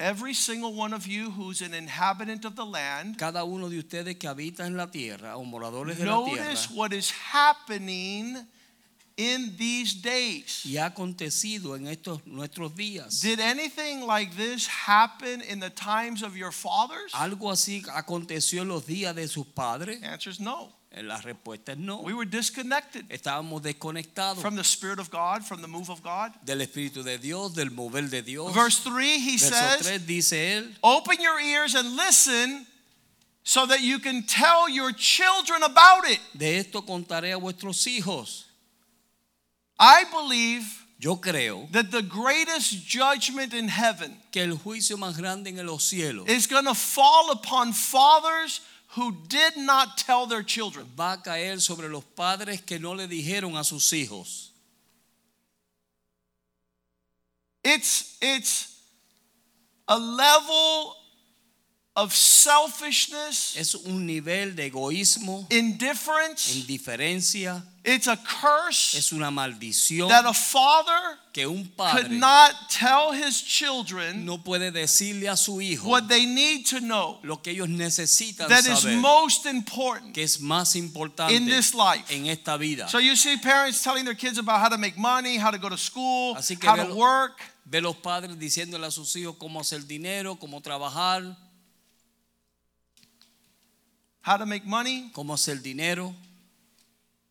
Every single one of you who's an inhabitant of the land, cada uno de ustedes que habita en la tierra o moradores de la tierra. notice what is happening in these days. Y ha acontecido en estos nuestros días. Did anything like this happen in the times of your fathers? ¿Algo así aconteció en los días de sus padres? The answer is no. Eh, La respuesta es no. We were disconnected Estábamos desconectados from the Spirit of God, from the move of God. del Espíritu de Dios, del mover de Dios. Verse 3, he Verso says, 3 dice él, Open your ears and listen so that you can tell your children about it. de esto contaré a vuestros hijos. I believe Yo creo that the greatest judgment in heaven que el juicio más grande en los cielos is going to fall upon fathers who did not tell their children. va a caer sobre los padres que no le dijeron a sus hijos. It's it's a level of selfishness, Es un nivel de egoísmo, indifference. indiferencia, It's a curse es una maldición that a father que un padre could not tell his children no puede decirle a su hijo what they need to know lo que ellos necesitan that is saber, most important. que es más importante in this life. en esta vida. So you see parents telling their kids about how to make money, how to go to school, how to work. Ve los padres diciéndole a sus hijos cómo hacer dinero, cómo trabajar, how to make money, cómo hacer dinero,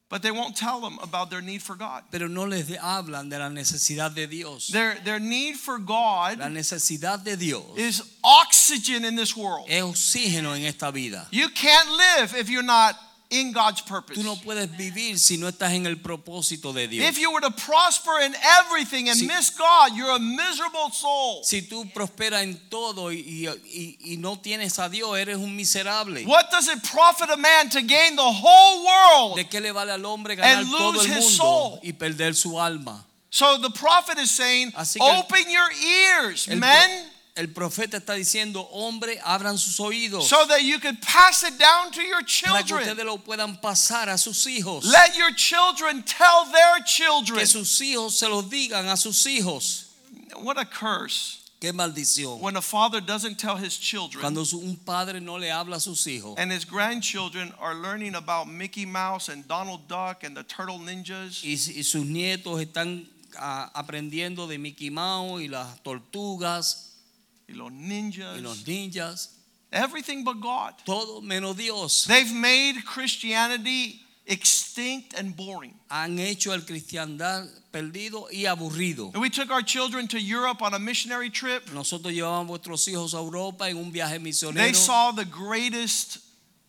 but they won't tell them about their need for God. pero no les hablan de la necesidad de Dios. Their, their need for La God necesidad de Dios is oxygen in this world. es oxígeno en esta vida. You can't live if you're not in God's purpose. Tú no puedes vivir si no estás en el propósito de Dios. If you were to prosper in everything and Si- miss God, you're a miserable soul. Si tú prosperas en todo y, y- y- no tienes a Dios, eres un miserable. What does it profit a man to gain the whole world? ¿De qué le vale al hombre ganar And todo el his mundo soul. y perder su alma? So the prophet is saying, open your ears, men. El profeta está diciendo, hombre, abran sus oídos so that you can pass it down to your para que children. ustedes lo puedan pasar a sus hijos. Let your children tell their children. que sus hijos se los digan a sus hijos. What a curse Qué maldición. when a father doesn't tell his children Cuando un padre no le habla a sus hijos and his grandchildren are learning about Mickey Mouse and Donald Duck and the Turtle Ninjas. y, y sus nietos están ah, aprendiendo de Mickey Mouse y las tortugas y los y ninjas. los ninjas. Everything but God. todo menos Dios. They've made Christianity extinct and boring. Han hecho el cristiandad perdido y aburrido. And we took our children to Europe on a missionary trip. Nosotros llevamos vuestros hijos a Europa en un viaje They saw the greatest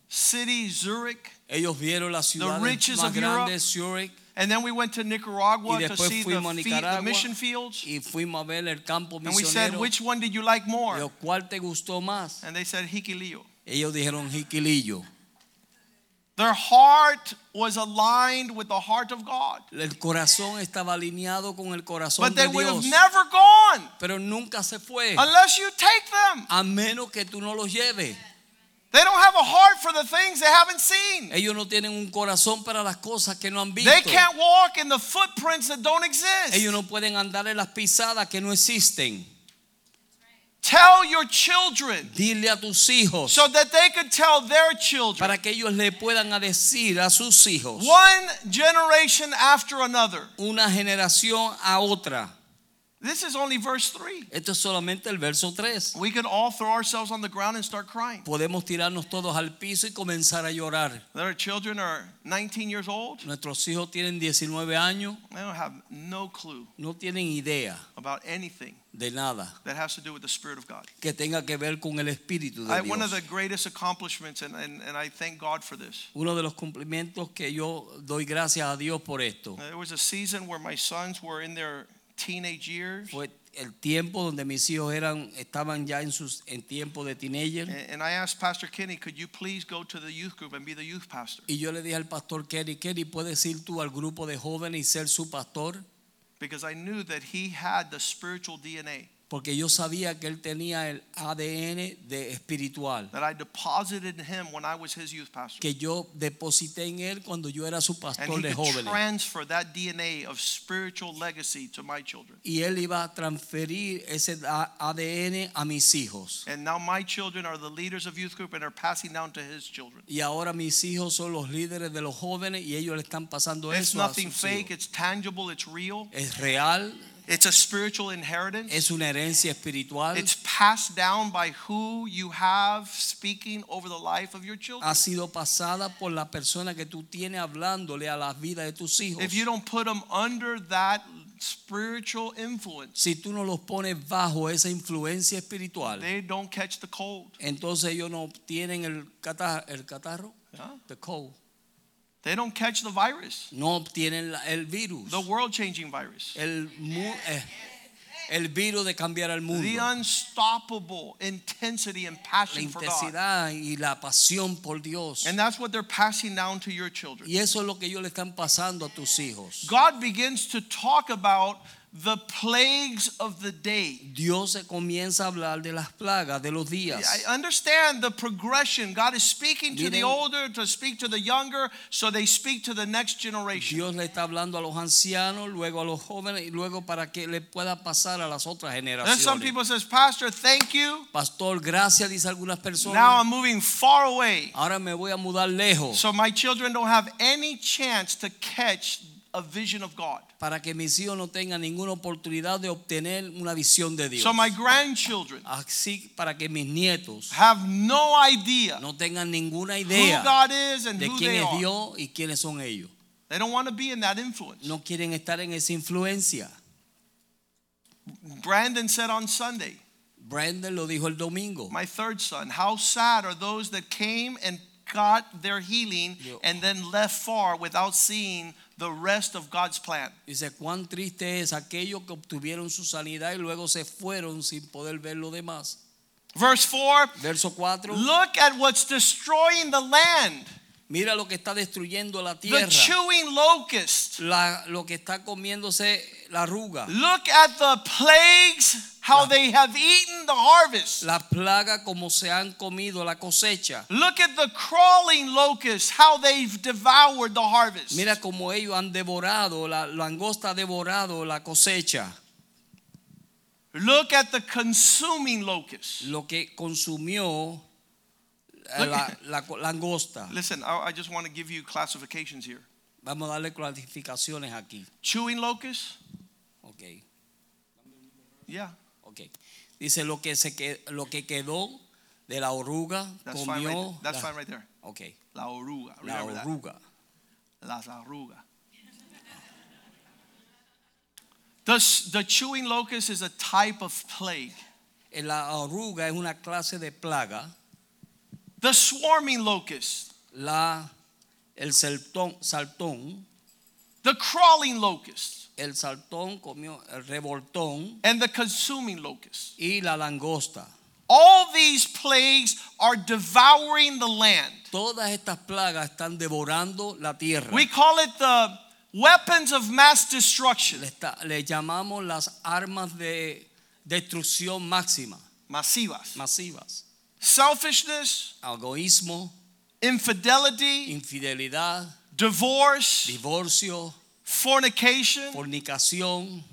city, Zurich. Ellos vieron ciudades riches más of Europe. grandes, Zurich, And then we went to Nicaragua to see the, fuimos the mission fields. y fuimos a ver el campo And we said, which one did you like more? Digo, ¿Cuál te gustó más? And they said, Jiquilillo. Ellos dijeron Jiquilillo. Their heart was aligned with the heart of God. El corazón estaba alineado con el corazón But they de would have never gone Pero nunca se fue. unless you take them. A menos que tú no los lleves. They don't have a heart for the things they haven't seen. Ellos no tienen un corazón para las cosas que no han visto. They can't walk in the footprints that don't exist. Ellos no pueden andar en las pisadas que no existen. Tell your children Dile a tus hijos so that they could tell their children. para que ellos le puedan a decir a sus hijos One generation after another. una generación a otra. This is only verse 3. Esto es solamente el verso 3. We could all throw ourselves on the ground and start crying. Podemos tirarnos todos al piso y comenzar a llorar. Their children are 19 years old. Nuestros hijos tienen 19 años, They don't have no clue no tienen idea about anything de nada that has to do with the Spirit of God. que tenga que ver con el Espíritu de I, one of the greatest accomplishments, and, and, and I thank God for this. Uno de los cumplimientos que yo doy gracias a Dios por esto There was a season where my sons were in their teenage years, fue el tiempo donde mis hijos eran estaban ya en sus en tiempo de teenager and, and I asked Pastor Kenny, could you please go to the youth group and be the youth pastor? y yo le dije al pastor Kerry, Kerry, ¿puedes ir tú al grupo de jóvenes y ser su pastor? Because I knew that he had the spiritual DNA Porque yo sabía que él tenía el ADN de espiritual that I deposited in him when I was his youth pastor. que yo deposité en él cuando yo era su pastor de jóvenes. transfer that DNA of spiritual legacy to my children. Y él iba a transferir ese ADN a mis hijos. And now my children are the leaders of youth group and are passing down to his children. Y ahora mis hijos son los líderes de los jóvenes y ellos le están pasando It's eso a sus fake, hijos. it's tangible, it's real. Es real, It's a spiritual inheritance. es una herencia espiritual. It's passed down by who you have speaking over the life of your children. ha sido pasada por la persona que tú tienes hablándole a la vida de tus hijos. If you don't put them under that spiritual influence, Si tú no los pones bajo esa influencia espiritual, they don't catch the cold. entonces ellos no obtienen el, cata- el catarro, Yeah. the cold. They don't catch the virus, no obtienen el virus, the world changing virus, el, eh, el virus de cambiar al mundo, the unstoppable intensity and la passion for God. intensidad y la pasión por Dios. And that's what they're passing down to your children. Y eso es lo que ellos le están pasando a tus hijos. God begins to talk about the plagues of the day. Dios se comienza a hablar de las plagas de los días. I understand the progression. God is speaking to the older to speak to the younger, so they speak to the next generation. Dios le está hablando a los ancianos, luego a los jóvenes y luego para que le pueda pasar a las otras There's some people says, Pastor, thank you. Pastor, gracias, dice algunas personas. Now I'm moving far away, Ahora me voy a mudar lejos so my children don't have any chance to catch a vision of God. para que mis hijos no tengan ninguna oportunidad de obtener una visión de Dios. So my grandchildren Así para que mis nietos have no idea no tengan ninguna idea who God is and de who quién they es are. Dios y quiénes son ellos. They don't want to be in that influence. No quieren estar en esa influencia. Brandon said on Sunday, Brandon lo dijo el domingo. my third son, how sad are those that came and got their healing and then left far without seeing the rest of God's plan. Dice, cuán triste es aquellos que obtuvieron su sanidad y luego se fueron sin poder ver lo demás. Verse 4 Verso 4. Look at what's destroying the land Mira lo que está destruyendo la the tierra. chewing locust. La- lo que está comiéndose la arruga. Look at the plagues, how they have eaten the harvest. La plaga como se han comido la cosecha. Look at the crawling locusts, how they've devoured the harvest. Mira como ellos han devorado, la langosta ha devorado la cosecha. Look at the consuming locust. Lo que consumió la, la langosta. Listen, I, I just want to give you classifications here. Vamos a darle clasificaciones aquí. Chewing locust, Ok, yeah. ok. Dice lo que, se que, lo que quedó de la oruga That's fine right, comió that's la- fine right there. Ok, La oruga. la that. oruga. Las arrugas. The, the chewing locust is a type of plague. Eh, La oruga es una clase de plaga. The swarming locust, La, el saltón, saltón, the crawling locust, el saltón comió el revoltón and the consuming locust. y la langosta. All these plagues are devouring the land. Todas estas plagas están devorando la tierra. We call it the weapons of mass destruction. le, está- le llamamos las armas de destrucción máxima, Masivas. masivas. Selfishness, Egoísmo, infidelity, infidelidad, divorce, divorcio, fornication, fornicación,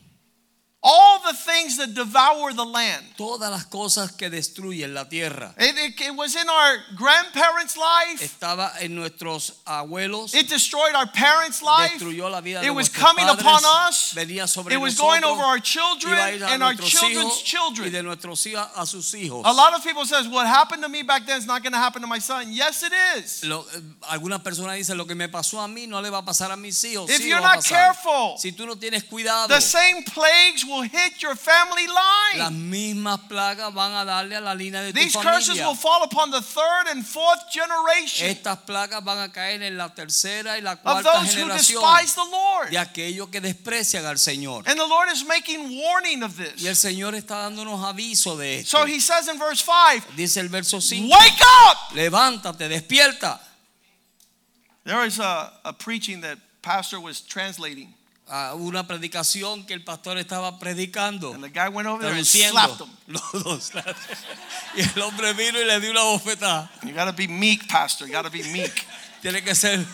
all the things that devour the land. todas las cosas que destruyen la tierra. It, it- it was in our grandparents' life. Estaba en nuestros abuelos, It destroyed our parents' life. destruyó la vida de It was coming padres, upon us. venía sobre It was nosotros, going over our children and our children's hijos y children. de nuestros hijos a sus hijos. A lot of people says what happened to me back then is not going to happen to my son. Yes, it is. Lo- eh, algunas personas dicen lo que me pasó a mí no le va a pasar a mis hijos. If Sí, you're lo va a not careful, si tú no tienes cuidado, the same plagues will hit your family las line. mismas plagas van a darle a la línea de tu These curses familia. will fall upon the third and fourth generation Estas plagas van a caer en la tercera y la of cuarta those who despise the Lord. de aquellos que desprecian al Señor. And the Lord is making warning of Y el this. Señor está dándonos aviso de esto. So he says in verse 5, Dice el verso 5, Wake up! levántate, despierta. There was a, a preaching that pastor was translating. Ah, una predicación que el pastor estaba predicando. And the guy went over there and slapped him. Y el hombre vino y le dio una bofetada. You got to be meek, pastor. You got to be meek. Tiene que ser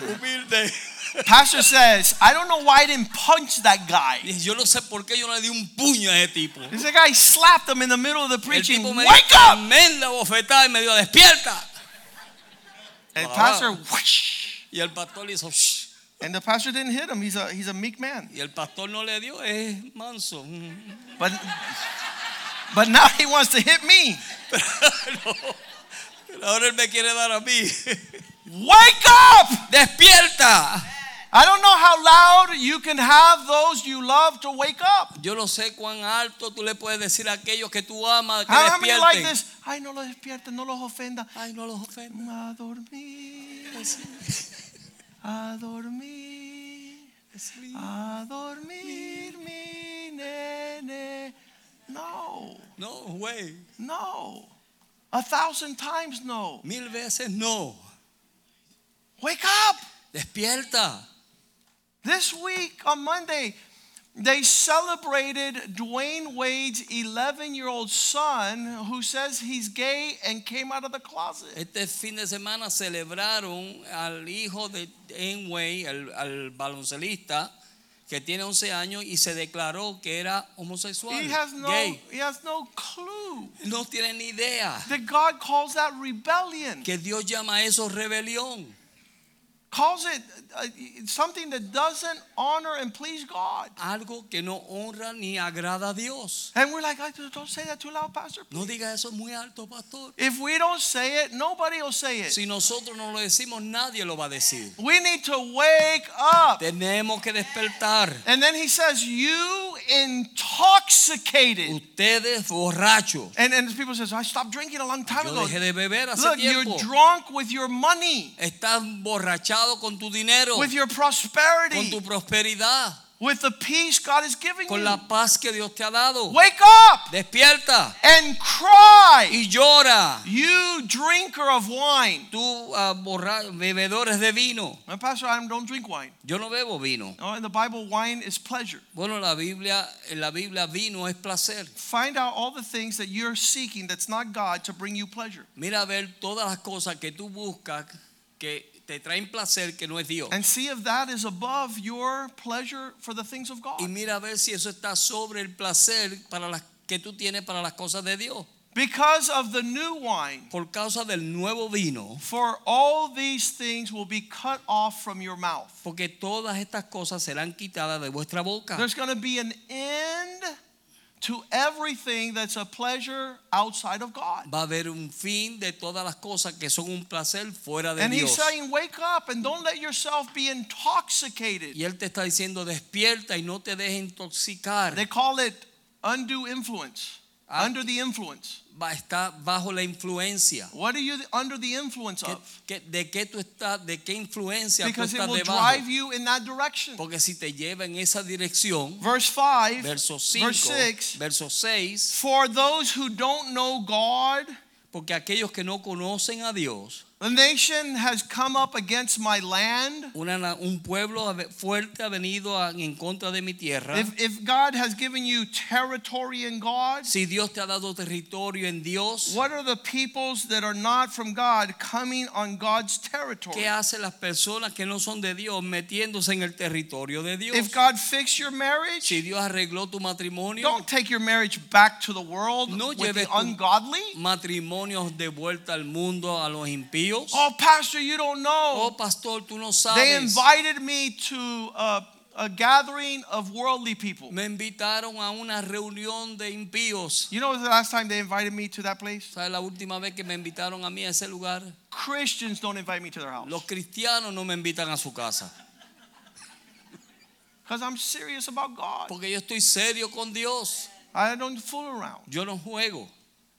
humilde. pastor says, I don't know why I didn't punch that guy. Yo no sé por qué yo no le di un puño a ese tipo. This guy slapped him in the middle of the El preaching. Wake up! tremenda bofetada y me dio despierta. Wow. pastor, whoosh. Y el pastor hizo "Shh". And the pastor didn't hit him. He's a he's a meek man. y el pastor no le dio, es manso. Mm. But but now he wants to hit me. Pero ahora él me quiere dar a mí. Wake up! Despierta. I don't know how loud you can have those you love to wake up. Yo no sé cuán alto tú le puedes decir a aquellos que tú amas que How, many like this? Ay, no los despierten, no los ofenda. Ay, no los ofendas. A dormir, a dormir, a dormir, mi nene. No, No, güey. no. A thousand times no. Mil veces no. Wake up. Despierta. This week on Monday, they celebrated Dwyane Wade's 11 year old son who says he's gay and came out of the closet. Este fin de semana celebraron al hijo de Enway, al, al baloncelista, que tiene 11 años y se declaró que era homosexual, He has no, gay. he has no clue No tiene ni idea that God calls that rebellion. que Dios llama eso rebelión. Calls it uh, something that doesn't honor and please God. Algo que no honra ni agrada a Dios. And we're like, don't say that too loud, Pastor. No diga eso muy alto, pastor. If we don't say it, nobody will say it. Si nosotros no lo decimos, nadie lo va a decir. We need to wake up. Tenemos que despertar. And then he says, You intoxicated. Ustedes borrachos. And, and people says, I stopped drinking a long time Yo ago. dejé de beber hace Look, you're drunk with your money, Estás borrachado con tu dinero, with your con prosperity, tu prosperidad, with the peace God is giving con you. la paz que Dios te ha dado. Wake up Despierta and cry, y llora. you drinker of wine. Tú ah, borra- bebedores de vino. My pastor, I don't drink wine. Yo no bebo vino. No, in the Bible, wine is pleasure. Bueno, la Biblia, en la Biblia vino es placer. Find out all the things that you're seeking that's not God to bring you pleasure. Mira a ver todas las cosas que tú buscas que te traen placer que no es Dios. And see if that is above your pleasure for the things of God. Y mira a ver si eso está sobre el placer para las que tú tienes para las cosas de Dios. Because of the new wine, Por causa del nuevo vino, for all these things will be cut off from your mouth. porque todas estas cosas serán quitadas de vuestra boca. There's going to be an end to everything that's a pleasure outside of God. Va a haber un fin de todas las cosas que son un placer fuera de And he's Dios. saying, wake up and don't let yourself be intoxicated. Y él te está diciendo despierta y no te dejes intoxicar. They call it undue influence. Ah. Under the influence. Está bajo la influencia. What are you under the influence ¿Qué- of? qué- ¿De qué tú estás? ¿De qué influencia tú Because it will debajo? drive you in that direction. Porque si te lleva en esa dirección, Verse 5, verso 5, verse 6. verso 6, For those who don't know God, porque aquellos que no conocen a Dios, the nation has come up against my land. una un pueblo fuerte ha venido a- en contra de mi tierra. If, if God has given you territory in God, Si Dios te ha dado territorio en Dios, what are the peoples that are not from God coming on God's territory? ¿qué hacen las personas que no son de Dios metiéndose en el territorio de Dios? If God fixed your marriage, Si Dios arregló tu matrimonio, don't take your marriage back to the world No with the ungodly. matrimonios de vuelta al mundo a los impíos. Oh, Pastor, you don't know. Oh, pastor, tú no sabes. They invited me to a, a gathering of worldly people. Me invitaron a una reunión de impíos. You know the last time they invited me to that place? ¿Sabes la última vez que me invitaron a mí a ese lugar? Christians don't invite me to their house Los cristianos no me invitan a su casa. because I'm serious about God. Porque yo estoy serio con Dios. I don't fool around. Yo no juego.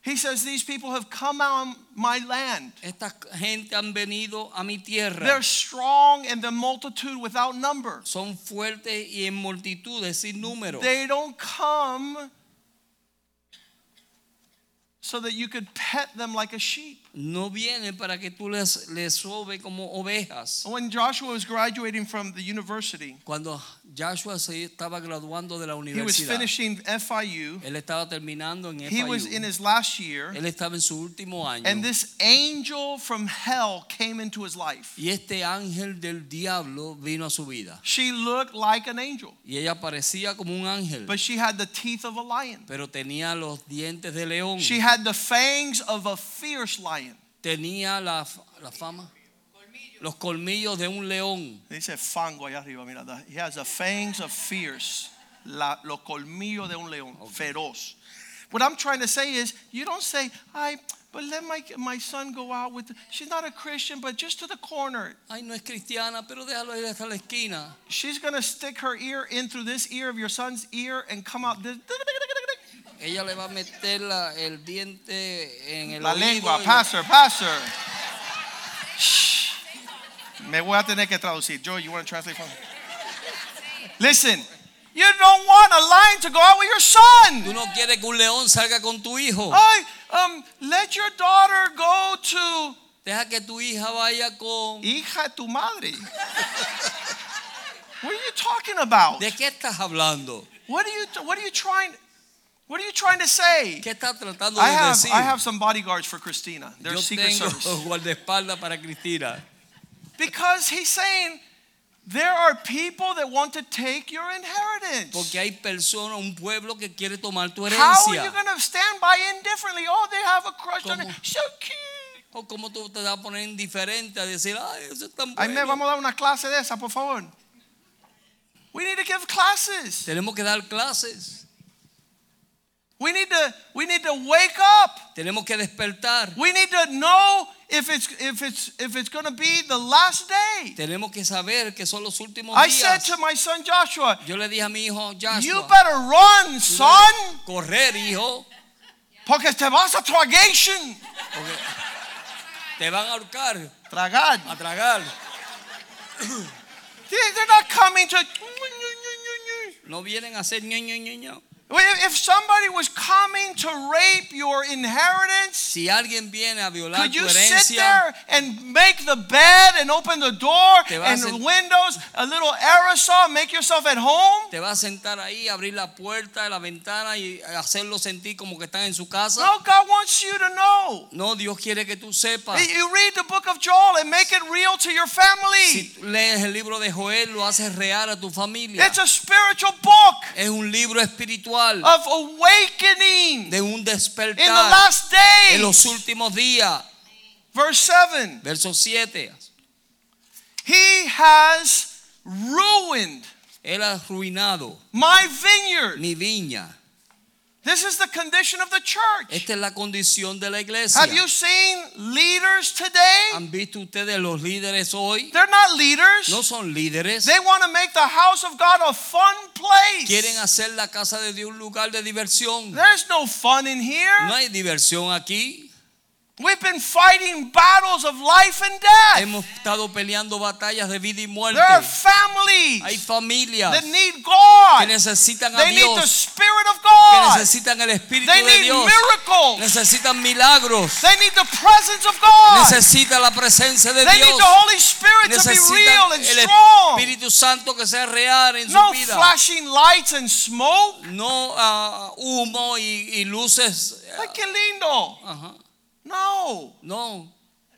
He says these people have come on my land. Esta gente han venido a mi tierra. They're strong and the multitude without number. Son fuertes y en multitudes sin número. They don't come so that you could pet them like a sheep. No vienen para que tú les, les sobe como ovejas. When Joshua was graduating from the university, Cuando Joshua se estaba graduando de la he was universidad, finishing FIU. él estaba terminando en He was FIU. in his last year, Él estaba en su último año. and this angel from hell came into his life. Y este ángel del diablo vino a su vida. She looked like an angel, Y ella parecía como un ángel, but she had the teeth of a lion. pero tenía los dientes de león. She had the fangs of a fierce lion. Tenía la, la fama, los colmillos de un león. Dice fango allá arriba, mira. He has the fangs of fierce, la, los colmillos de un león, feroz. What I'm trying to say is, you don't say, I, but let my, my son go out with, she's not a Christian, but just to the corner. Ay, no es cristiana, pero déjalo ir hasta la esquina. She's going to stick her ear in through this ear of your son's ear and come out this. Ella le va a meter la- el diente en el La oído lengua, y- pastor, pastor. Shh. Me voy a tener que traducir. Joe, you want to translate for me? Listen, you don't want a lion to go out with your son. Tú no quieres que un león salga con tu hijo. Ay, um, let your daughter go to Deja que tu hija vaya con. hija de tu madre. what are you talking about? ¿De qué estás hablando? What are you what are you trying what are you trying to say? ¿Qué estás tratando I de have decir? I have some bodyguards for Christina. They're Yo secret tengo service. guardaespaldas para Cristina. Because he's saying there are people that want to take your inheritance. Porque hay personas, un pueblo que quiere tomar tu How are you herencia. going to stand by indifferently? Oh, they have a crush on ¿Cómo? it. So cute. Oh, o como tú te vas a poner indiferente a decir, ay, eso es tan me bueno. vamos a dar una clase de esa, por favor. We need to give classes. Tenemos que dar clases. We need to we need to wake up. Tenemos que despertar. We need to know if it's if it's if it's going to be the last day. Tenemos que saber que son los últimos I said días. to my son Joshua, Yo le dije a mi hijo you Joshua, better run, son, correr, hijo, porque te vas a tragation. porque te van a ahorcar, Tragar. a tragar. They- They're not coming to No vienen a hacer ño, ño, ño, ño. If somebody was coming to rape your inheritance, Si alguien viene a violar could you sit there and make the bed and open the door and the windows, a little aerosol, make yourself at home? te vas a sentar ahí, abrir la puerta, la ventana y hacerlo sentir como que están en su casa. No, God wants you to know. No, Dios quiere que tú sepas. You read the book of Joel and make it real to your family. Si lees el libro de Joel, lo haces real a tu familia. It's a spiritual book Es un libro espiritual of awakening de un in the despertar last en los últimos días. Verse 7 Verso 7. He has ruined Él ha arruinado my vineyard. mi viña. This is the condition of the church. Esta es la condición de la iglesia. Have you seen leaders today? ¿Han visto ustedes los líderes hoy? They're not leaders. No son líderes. They want to make the house of God a fun place. Quieren hacer la casa de Dios un lugar de diversión. There's no fun in here. No hay diversión aquí. We've been fighting battles of life and death. Hemos estado peleando batallas de vida y muerte. There are families Hay familias that need que God. necesitan a They need the Dios, Spirit of que God. necesitan el Espíritu They de need Dios, miracles. necesitan milagros, They need the presence of God. necesitan la presencia de They need Dios, the Holy Spirit to be real necesitan and el strong. Espíritu Santo que sea real en su No vida. flashing lights and smoke. No ah, humo y, y luces. Ay, qué lindo. Ajá. No. No,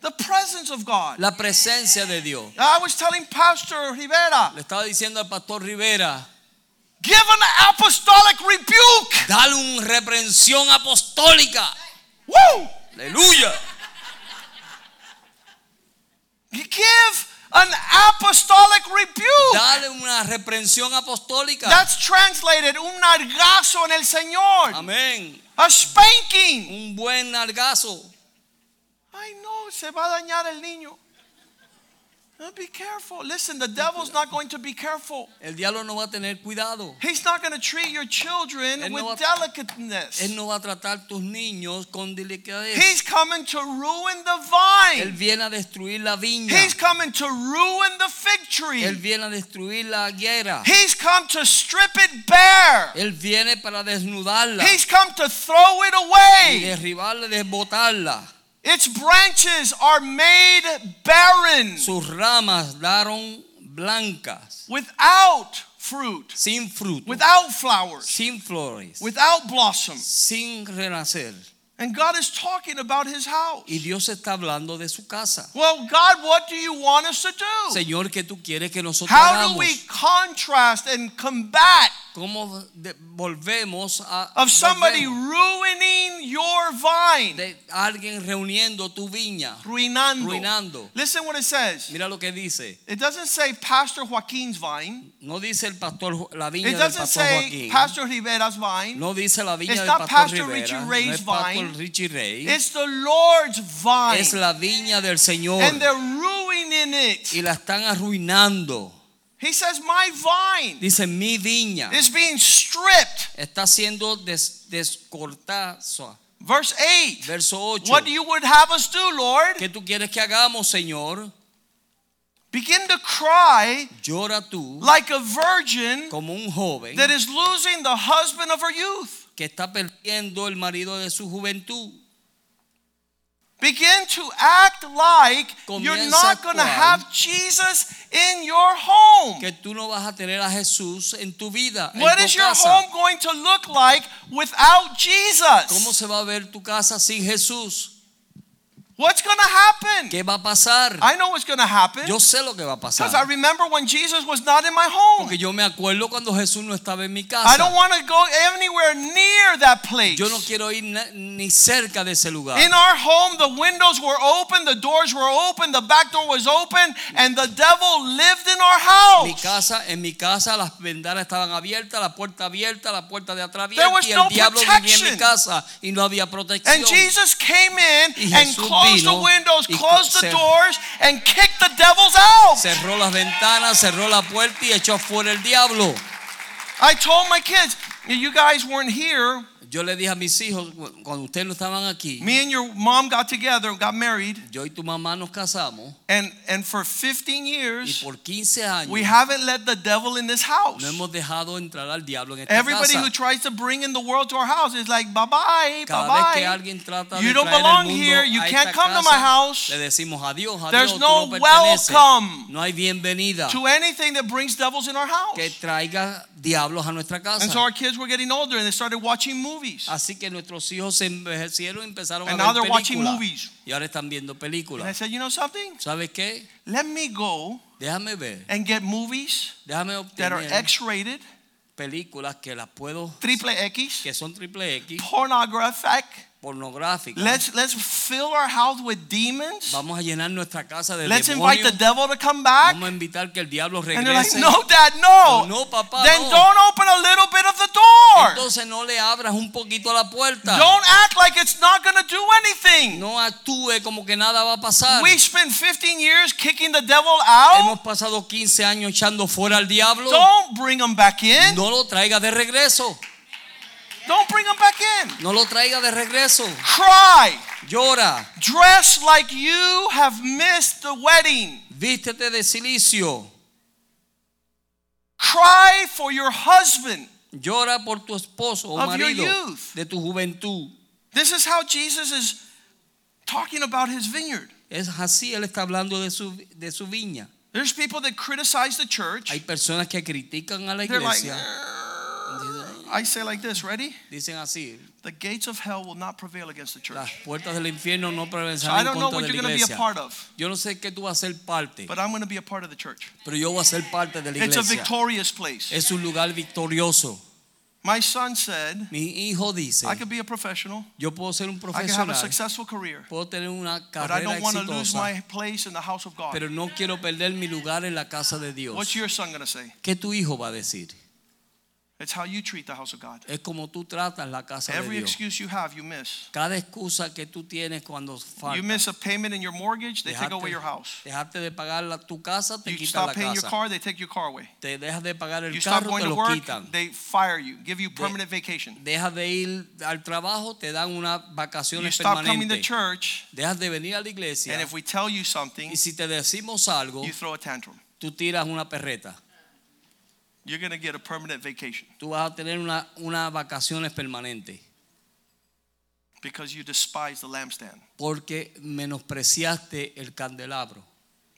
The presence of God. la presencia de Dios. I was telling Pastor Rivera, Le estaba diciendo al pastor Rivera, give an apostolic rebuke. dale una reprensión apostólica. Woo! Aleluya. Give an apostolic rebuke. Dale una reprensión apostólica. That's translated un nargazo en el Señor. Amén. A spanking. Un buen nargazo. Ay, no, se va a dañar el niño. Be careful. Listen, the devil's not going to be careful. El diablo no va a tener cuidado. He's not going to treat your children Él with no va- delicateness. Él no va a tratar tus niños con delicadeza. He's coming to ruin the vine. Él viene a destruir la viña. He's coming to ruin the fig tree. Él viene a destruir la higuera. He's come to strip it bare. Él viene para desnudarla He's come to throw it y away. derribarla desbotarla. Its branches are made barren Sus ramas daron blancas, without fruit, sin fruto, without flowers, sin flores, without blossom. sin renacer. And God is talking about his house. Y Dios está hablando de su casa. Well, God, what do you want us to do? Señor, ¿qué tú quieres que nosotros How do we contrast and combat ¿Cómo volvemos a of somebody volvemos ruining your vine? de alguien reuniendo tu viña, Ruinando. ruinando? Listen what it says. Mira lo que dice. It doesn't say Pastor Joaquin's vine. No dice el pastor la viña It doesn't pastor say Joaquín. Pastor Rivera's vine. No dice la viña It's del not pastor Pastor. Richie no Ray's es pastor vine. Richie Ray. It's the Lord's vine. es la viña del Señor. And they're ruining it. y la están arruinando. He says, My vine Dice mi viña is being stripped. está siendo des, descortada. Verse 8. Verso 8. What you would have us do, Lord? ¿Qué tú quieres que hagamos, Señor? Begin to cry Llora tú like a virgin como un joven that is losing the husband of her youth. que está perdiendo el marido de su juventud. Begin to act like you're not going to have Jesus in your home. Que tú no vas a tener a Jesús en tu vida, en tu is your casa. home going to look like without ¿Cómo se va a ver tu casa sin Jesús? What's going to happen? ¿Qué va a pasar? I know what's going to happen Yo sé lo que va a because I remember when Jesus was not in my home. Porque yo me acuerdo cuando Jesús no estaba en mi I don't want to go anywhere near that place. Yo no quiero ir ni cerca de ese lugar. In our home, the windows were open, the doors were open, the back door was open, and the devil lived in our Mi house. casa, en mi casa las ventanas estaban abiertas, la puerta abierta, la puerta de atrás There was abierta y el no diablo vivía en protection. mi casa y no había protección. And Jesus came in Y and Jesús closed the windows, closed the doors, and kicked the devils out. Cerró las ventanas, cerró la puerta y echó fuera el diablo. I told my kids, you guys weren't here. Yo le dije a mis hijos, cuando ustedes no estaban aquí, Me and your mom got together, got married, yo y tu mamá nos casamos and, and for 15 years. y por 15 años we haven't let the devil in this house. no hemos dejado entrar al diablo en esta Everybody casa. who tries to bring in the world to our house is like, bye bye, Cada bye vez que bye. alguien trata You de don't belong here. You can't come to my house. Le decimos adiós, adiós. There's no no welcome No hay bienvenida to anything that brings devils in our house. que traiga diablos a nuestra casa. And so our kids were getting older and they started watching movies. Así que nuestros hijos se envejecieron y empezaron And a ver películas. movies. Y ahora están viendo And I películas. said, you know something? ¿Sabes qué? Let me go Déjame ver. and get movies Déjame that are X-rated, películas que las puedo triple X, que son triple X, pornographic, pornográficas. Let's let's fill our house with demons. Vamos a llenar nuestra casa de Let's invite demonios. the devil to come back. Vamos a invitar que el diablo And they're like, regrese. no, Dad, no. No, papá, then no. don't open a little bit of the door. Entonces no le abras un poquito la puerta. Don't act like it's not going to do anything. No actúe como que nada va a pasar. We spent 15 years kicking the devil out. Hemos pasado 15 años echando fuera al diablo. Don't bring him back in. No lo traiga de regreso. Don't bring him back in. No lo traiga de regreso. Cry. Llora. Dress like you have missed the wedding. Vístete de silicio. Cry for your husband. Llora por tu esposo o Of your marido youth. de tu juventud. This is how Jesus is talking about his vineyard. Es así, él está hablando de su, de su viña. There's people that criticize the church. Hay personas que critican a la iglesia. I say like this, ready? Dicen así, The gates of hell will not prevail against the las church. puertas del infierno no So I en don't know contra what de you're la going to be a iglesia. part of, Yo no sé qué tú vas a ser parte, but I'm going to be a part of the church. pero yo voy a ser parte de la It's a victorious place. Es un lugar victorioso. My son said, Mi hijo dice, I could be a professional, yo puedo ser un I could have a successful career, puedo tener una but I don't want to lose my place in the house of God. pero no quiero perder mi lugar en la casa de Dios. What's your son going to say? ¿Qué tu hijo va a decir? It's how you treat the house of God. Es como tú tratas la casa de Every Dios. excuse you have, you miss. Cada excusa que tú tienes cuando falta. You miss a payment in your mortgage, they take away your house. dejaste de pagar la- tu casa, te You quitan stop la paying your car, they take your car away. Te dejas de pagar el You stop going te to work, quitan. they fire you, give you permanent vacation. Dejas de ir al trabajo, te dan You vacaciones stop coming to church, Dejas de venir a la iglesia. and if we tell you something, y si te decimos algo, you throw a tantrum. tú tiras una perreta. You're going to get a permanent vacation Tú vas a tener una, unas vacaciones permanentes. because you despise the lampstand, Porque menospreciaste el candelabro.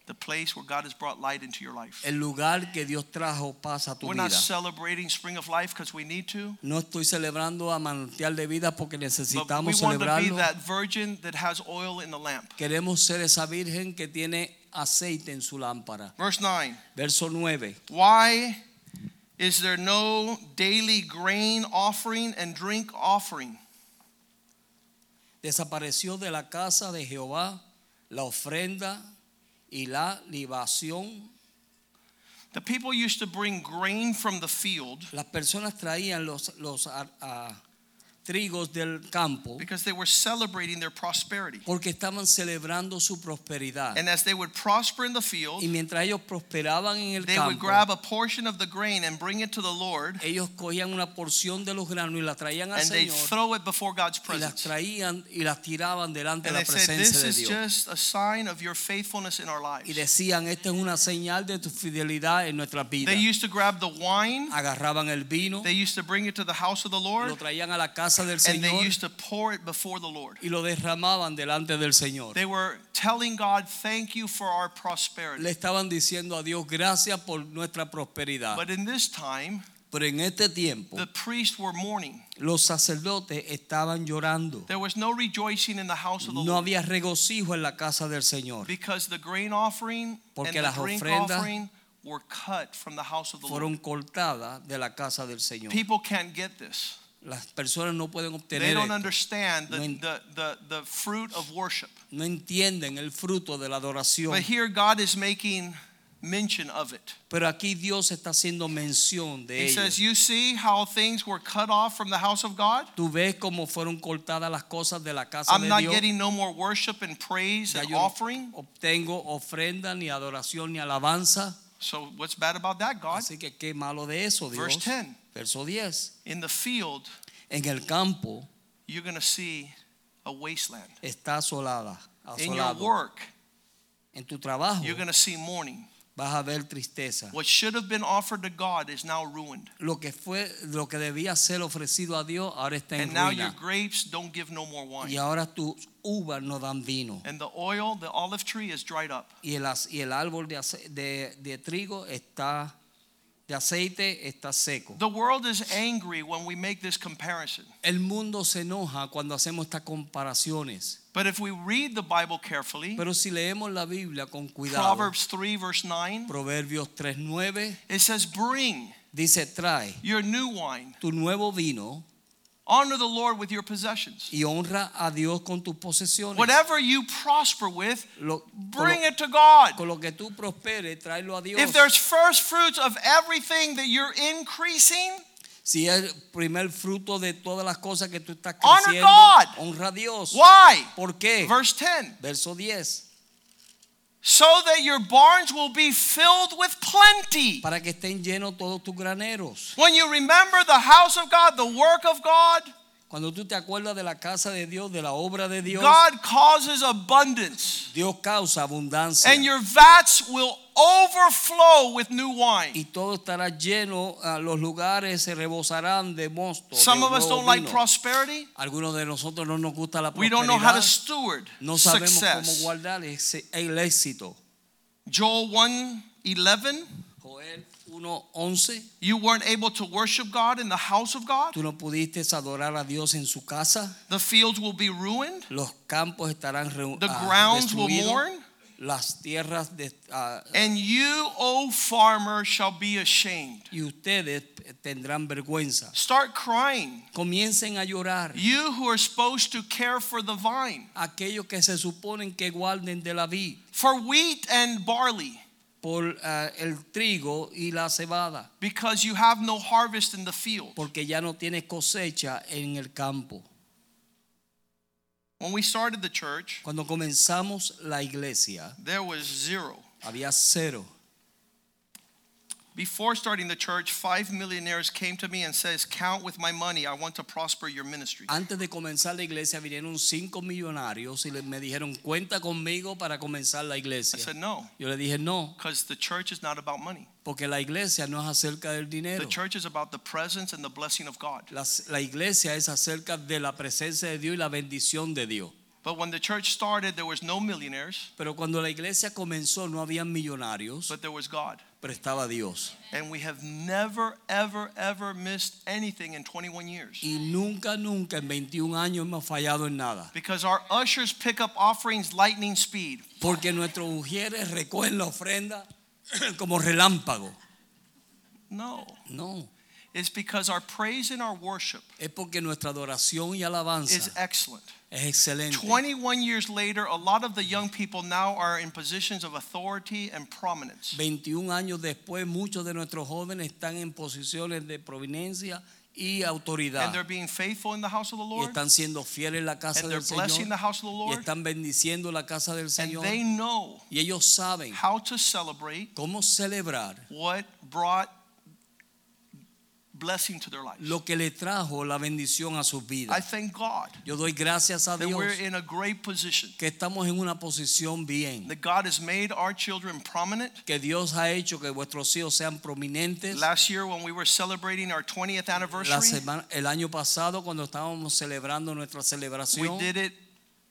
the place where God has brought light into your life. El lugar que Dios trajo paz a tu We're vida. not celebrating Spring of Life because we need to, No estoy celebrando a manantial de vida porque necesitamos want to be celebrarlo. that virgin that has oil in the lamp. Queremos ser esa virgen que tiene aceite en su lámpara. Verse 9 Verso 9. Why is there no daily grain offering and drink offering? Desapareció de la casa de Jehová la ofrenda y la libación. The people used to bring grain from the field Las personas traían los, los ah, trigos del campo because they were celebrating their prosperity. porque estaban celebrando su prosperidad. And as they would prosper in the field, Y mientras ellos prosperaban en el they would campo, grab a portion of the grain and bring it to the Lord, ellos cogían una porción de los granos y la traían al and they'd Señor throw it before God's y las presence. traían y las tiraban delante de And la they said, presencia This de is Dios. just a sign of your faithfulness in our Y lives. decían, esta es una señal de tu fidelidad en nuestras vidas. They used to grab the wine, Agarraban el vino, they used to bring it to the house of the Lord, lo traían a la casa del and they used to pour it before the Lord. y lo derramaban delante del Señor. They were telling God, Thank you for our prosperity. Le estaban diciendo a Dios gracias por nuestra prosperidad. But in this time, Pero en este tiempo the priests were mourning. los sacerdotes estaban llorando. There was no rejoicing in the house of the No Lord había regocijo en la casa del Señor. because the grain offering Porque and las the drink offering were cut from the house of the Lord. Fueron cortadas de la casa del Señor. People can't get this. Las personas no pueden They obtener don't esto. understand the, No en- the, the, the fruit of worship. No entienden el fruto de la adoración. But here God is making mention of it. Pero aquí Dios está haciendo mención de He ello. says, You see how things were cut off from the house of God? Tú ves cómo fueron cortadas las cosas de la casa I'm de not Dios. getting no more worship and praise Ya and yo offering. obtengo ofrenda, ni adoración, ni alabanza. So what's bad about that, God? Así que qué malo de eso, Dios. Verse 10. Verso 10. In the field, En el campo you're going to see a wasteland. está asolada, asolado. In your work, En tu trabajo you're going to see mourning. vas a ver tristeza. What should have been offered to God is now ruined. Lo que fue, lo que debía ser ofrecido a Dios ahora está en And now your grapes don't give no more wine. Y ahora tus uvas no dan vino. And the oil, the olive tree is dried up. Y el, y el árbol de, de, de trigo está, de aceite está seco. The world is angry when we make this comparison. El mundo se enoja cuando hacemos estas comparaciones. But if we read the Bible carefully, Pero si leemos la Biblia con cuidado, Proverbs 3, verse 9, Proverbios 3.9 it says, Bring dice, trae your new wine tu nuevo vino Honor the Lord with your possessions. y honra a Dios con tus posesiones. Whatever you prosper with, Lo- bring lo, it to God. con lo que tú prosperes, tráelo a Dios. If there's first fruits of everything that you're increasing, si es el primer fruto de todas las cosas que tú estás Honor creciendo, God. honra a Dios. why? ¿Por qué? Verse 10. Verso 10. So that your barns will be filled with plenty. Para que estén llenos todos tus graneros. When you remember the house of God, the work of God, Cuando tú te acuerdas de la casa de Dios, de la obra de Dios, God causes abundance. Dios causa abundancia. And your vats will overflow with new wine. y todo estará lleno, ah, los lugares se rebosarán de mosto. Some of us don't like prosperity. Algunos de nosotros no nos gusta la prosperidad. We don't know how to steward No sabemos cómo guardar el éxito. Joel 1 11. Joel 1:11, You weren't able to worship God in the house of God. tú no pudiste adorar a Dios en su casa. The fields will be ruined. Los campos estarán The ah, grounds will mourn. Las tierras de, ah, And you, O farmer, shall be ashamed. y ustedes tendrán vergüenza. Start crying. Comiencen a llorar. You who are supposed to care for the vine, Aquellos que se suponen que guarden de la vid for wheat and barley, por ah, el trigo y la cebada, because you have no harvest in the field. porque ya no tienes cosecha en el campo. When we started the church, Cuando comenzamos la iglesia, there was zero. había cero. Before starting the church, five millionaires came to me and says, "Count with my money. I want to prosper your ministry." Antes de comenzar la iglesia vinieron cinco millonarios y me dijeron, cuenta conmigo para comenzar la iglesia." I said, "No, Yo le dije, no, because the church is not about money. porque la iglesia no es acerca del dinero. The church is about the presence and the blessing of God." La iglesia es acerca de la presencia de Dios y la bendición de Dios. But when the church started, there was no millionaires, Pero cuando la iglesia comenzó no había millonarios, but there was God. pero estaba Dios. And we have never, ever, ever missed anything in 21 years. Y nunca, nunca en 21 años hemos fallado en nada. Because our ushers pick up offerings lightning speed. Porque nuestros ujieres recogen la ofrenda como relámpago. No, No, it's because our praise and our worship es porque nuestra adoración y is alabanza excellent. Es excelente. 21 years later, a lot of the young people now are in positions of authority and prominence. 21 años después, muchos de nuestros jóvenes están en posiciones de providencia y autoridad. And they're being faithful in the house of the Lord. Y están siendo fieles en la casa And they're blessing the house of the Lord. Y están bendiciendo la casa del Señor. And they know Y ellos saben how to celebrate cómo celebrar what brought blessing to their lives. lo que le trajo la bendición a sus I thank God Yo doy gracias a that Dios we're in a great position. que estamos en una posición bien. That God has made our children prominent. Que Dios ha hecho que vuestros hijos sean prominentes. Last year, when we were celebrating our 20th anniversary. La semana, el año pasado, cuando estábamos celebrando nuestra celebración. we did it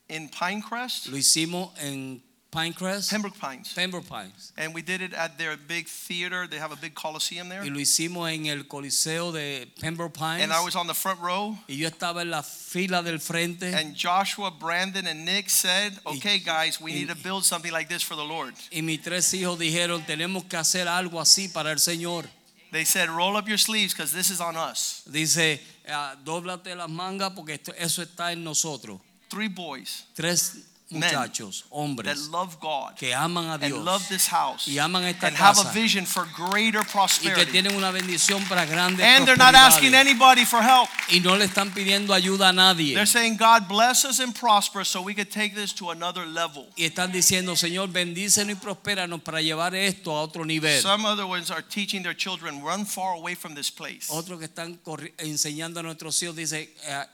in Pinecrest, lo hicimos en Pinecrest, Pembroke Pines. Pembroke Pines. And we did it at their big theater. They have a big coliseum there. Y lo hicimos en el Coliseo de Pembroke Pines. And I was on the front row. y yo estaba en la fila del frente. And Joshua, Brandon, and Nick said, Okay, guys, we need to build something like this for the Lord. y mis tres hijos dijeron, tenemos que hacer algo así para el Señor. They said, Roll up your sleeves because this is on us. Dice, ah, dóblate las mangas porque esto- eso está en nosotros. Three boys Tres muchachos, that hombres, love God que aman a Dios love this house y aman esta and have a casa vision for greater y que prosperity. tienen una bendición para grandes And they're not asking prosperidades. anybody for help. y no le están pidiendo ayuda a nadie. They're saying, God bless us and prosper so we could take this to another level. Y están diciendo, Señor, bendícenos y prospéranos para llevar esto a otro nivel. Some other ones are teaching their children, run far away from this place. Otros que están enseñando a nuestros hijos dice, eh,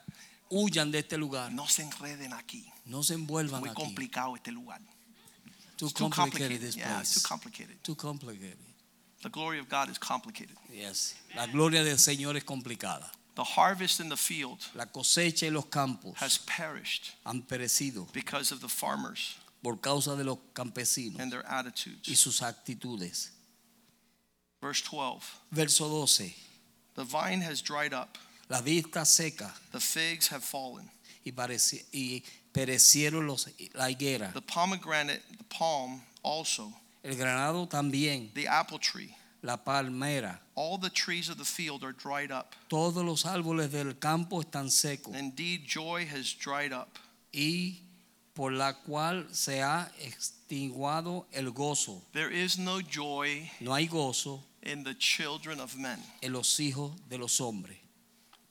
huyan de este lugar. No se enreden aquí. No se envuelvan Muy aquí. complicado este lugar. Too complicated complicated. this Yeah, it's too complicated. Too complicated. The glory of God is complicated. Yes. La gloria del Señor es complicada. The harvest in the field La cosecha y los campos has perished han perecido because of the farmers por causa de los campesinos and their attitudes. y sus actitudes. Verse 12 Verso 12. The vine has dried up, La vista seca the figs have fallen, y, pareci- y perecieron los, la higuera. the pomegranate, the palm also, El granado también, the apple tree, la palmera. All the trees of the field are dried up. Todos los árboles del campo están secos Indeed, joy has dried up. y por la cual se ha extinguado el gozo. There is no joy No hay gozo in the children of men. en los hijos de los hombres.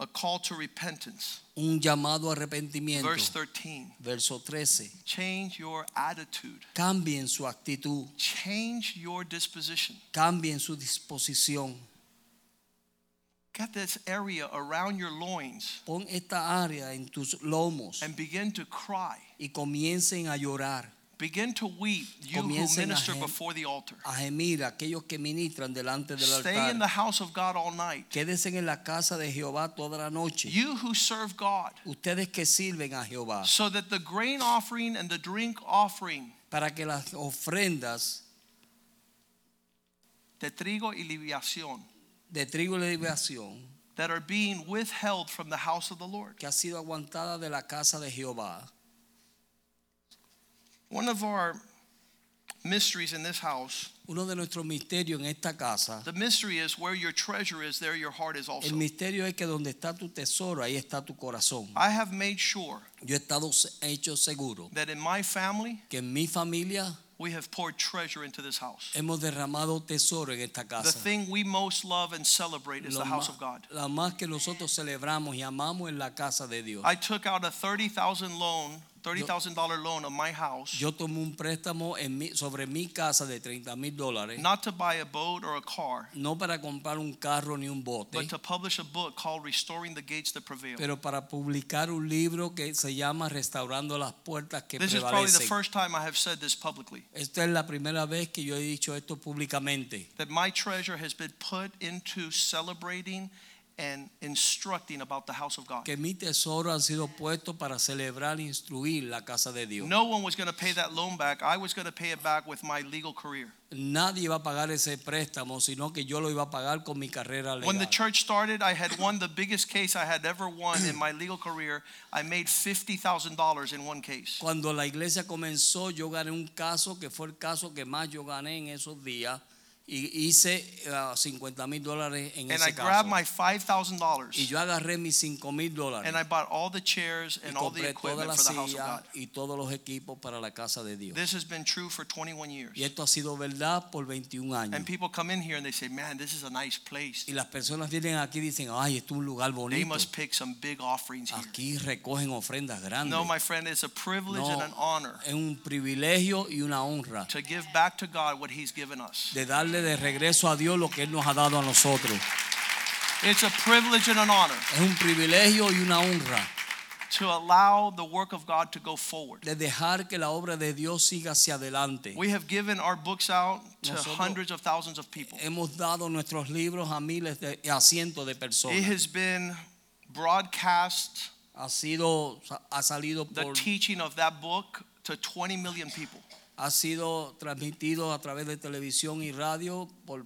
A call to repentance. Un llamado a arrepentimiento. Verse 13. Verso 13. Change your attitude. Cambien su actitud, Change your disposition. cambien su disposición. Get this area around your loins Pon esta área en tus lomos and begin to cry. y comiencen a llorar, Begin to weep, you who minister before the altar. a gemir aquellos que ministran delante del Stay in the house of God all night. Quédense en la casa de Jehová toda la noche. You who serve God, Ustedes que sirven a Jehová, so that the grain offering and the drink offering, para que las ofrendas de trigo y libación, de trigo y libación that are being withheld from the house of the Lord. que ha sido aguantada de la casa de Jehová. One of our mysteries in this house, Uno de nuestros misterios en esta casa, the mystery is where your treasure is, there your heart is also. el misterio es que donde está tu tesoro, ahí está tu corazón. I have made sure Yo he estado hecho seguro that in my family, que en mi familia we have poured treasure into this house. hemos derramado tesoro en esta casa. The thing we most love and celebrate is Lo the house of God. La más que nosotros celebramos y amamos en la casa de Dios. I took out a 30,000 loan, $30,000 loan on my house, Yo tomé un préstamo en mi- sobre mi casa de 30 mil dólares, not to buy a boat or a car, no para comprar un carro ni un bote, but to publish a book called Restoring the Gates That Prevail. pero para publicar un libro que se llama Restaurando las puertas que This is probably the first time I have said this publicly. Esta es la primera vez que yo he dicho esto públicamente. That my treasure has been put into celebrating and instructing about the house of God. Que mi tesoro ha sido puesto para celebrar e instruir la casa de Dios. No one was going to pay that loan back. I was going to pay it back with my legal career. Nadie iba a pagar ese préstamo, sino que yo lo iba a pagar con mi carrera When the legal. church started, I had won the biggest case I had ever won in my legal career. I made $50,000 in one case. Cuando la iglesia comenzó, yo gané un caso que fue el caso que más yo gané en esos días y hice ah, 50 mil dólares en And I ese grabbed caso. my Y $5,000 yo agarré mis 5 mil dólares and I bought all the chairs y and all the compré equipment for the house of God. y todos los equipos para la casa de Dios. This has been true for 21 years. Y esto ha sido verdad por 21 años. And people come in here and they say, man, this is a nice place. Y las personas vienen aquí y dicen, ay, esto es un lugar They bonito. must pick some big offerings here. Aquí recogen ofrendas grandes. No, my friend, it's a privilege No. and an honor Es un privilegio y una honra to give back to God what He's given us. de darle de regreso a Dios lo que Él nos ha dado a nosotros. It's a privilege and an honor Es un privilegio y una honra to allow the work of God to go forward. de dejar que la obra de Dios siga hacia adelante. We have given our books out to Nosotros- hundreds of thousands of people. Hemos dado nuestros libros a miles de a cientos de It personas. has been broadcast, Ha sido ha salido the por teaching of that book to 20 million people. Ha sido transmitido a través de televisión y radio por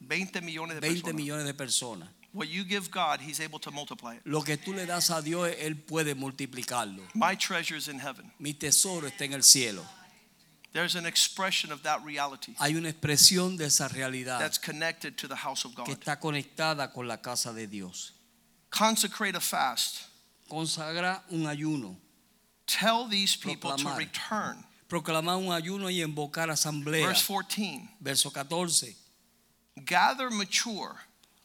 20 millones de 20 personas. millones de personas. What you give God, He's able to multiply it. Lo que tú le das a Dios, Él puede multiplicarlo. My treasure is in heaven. Mi tesoro está en el cielo. There's an expression of that reality Hay una expresión de esa realidad that's connected to the house of que God. está conectada con la casa de Dios. Consecrate a fast. Consagra un ayuno, Tell these people to return. Proclamar un ayuno y invocar asamblea. Verse 14. Verso 14. Gather mature.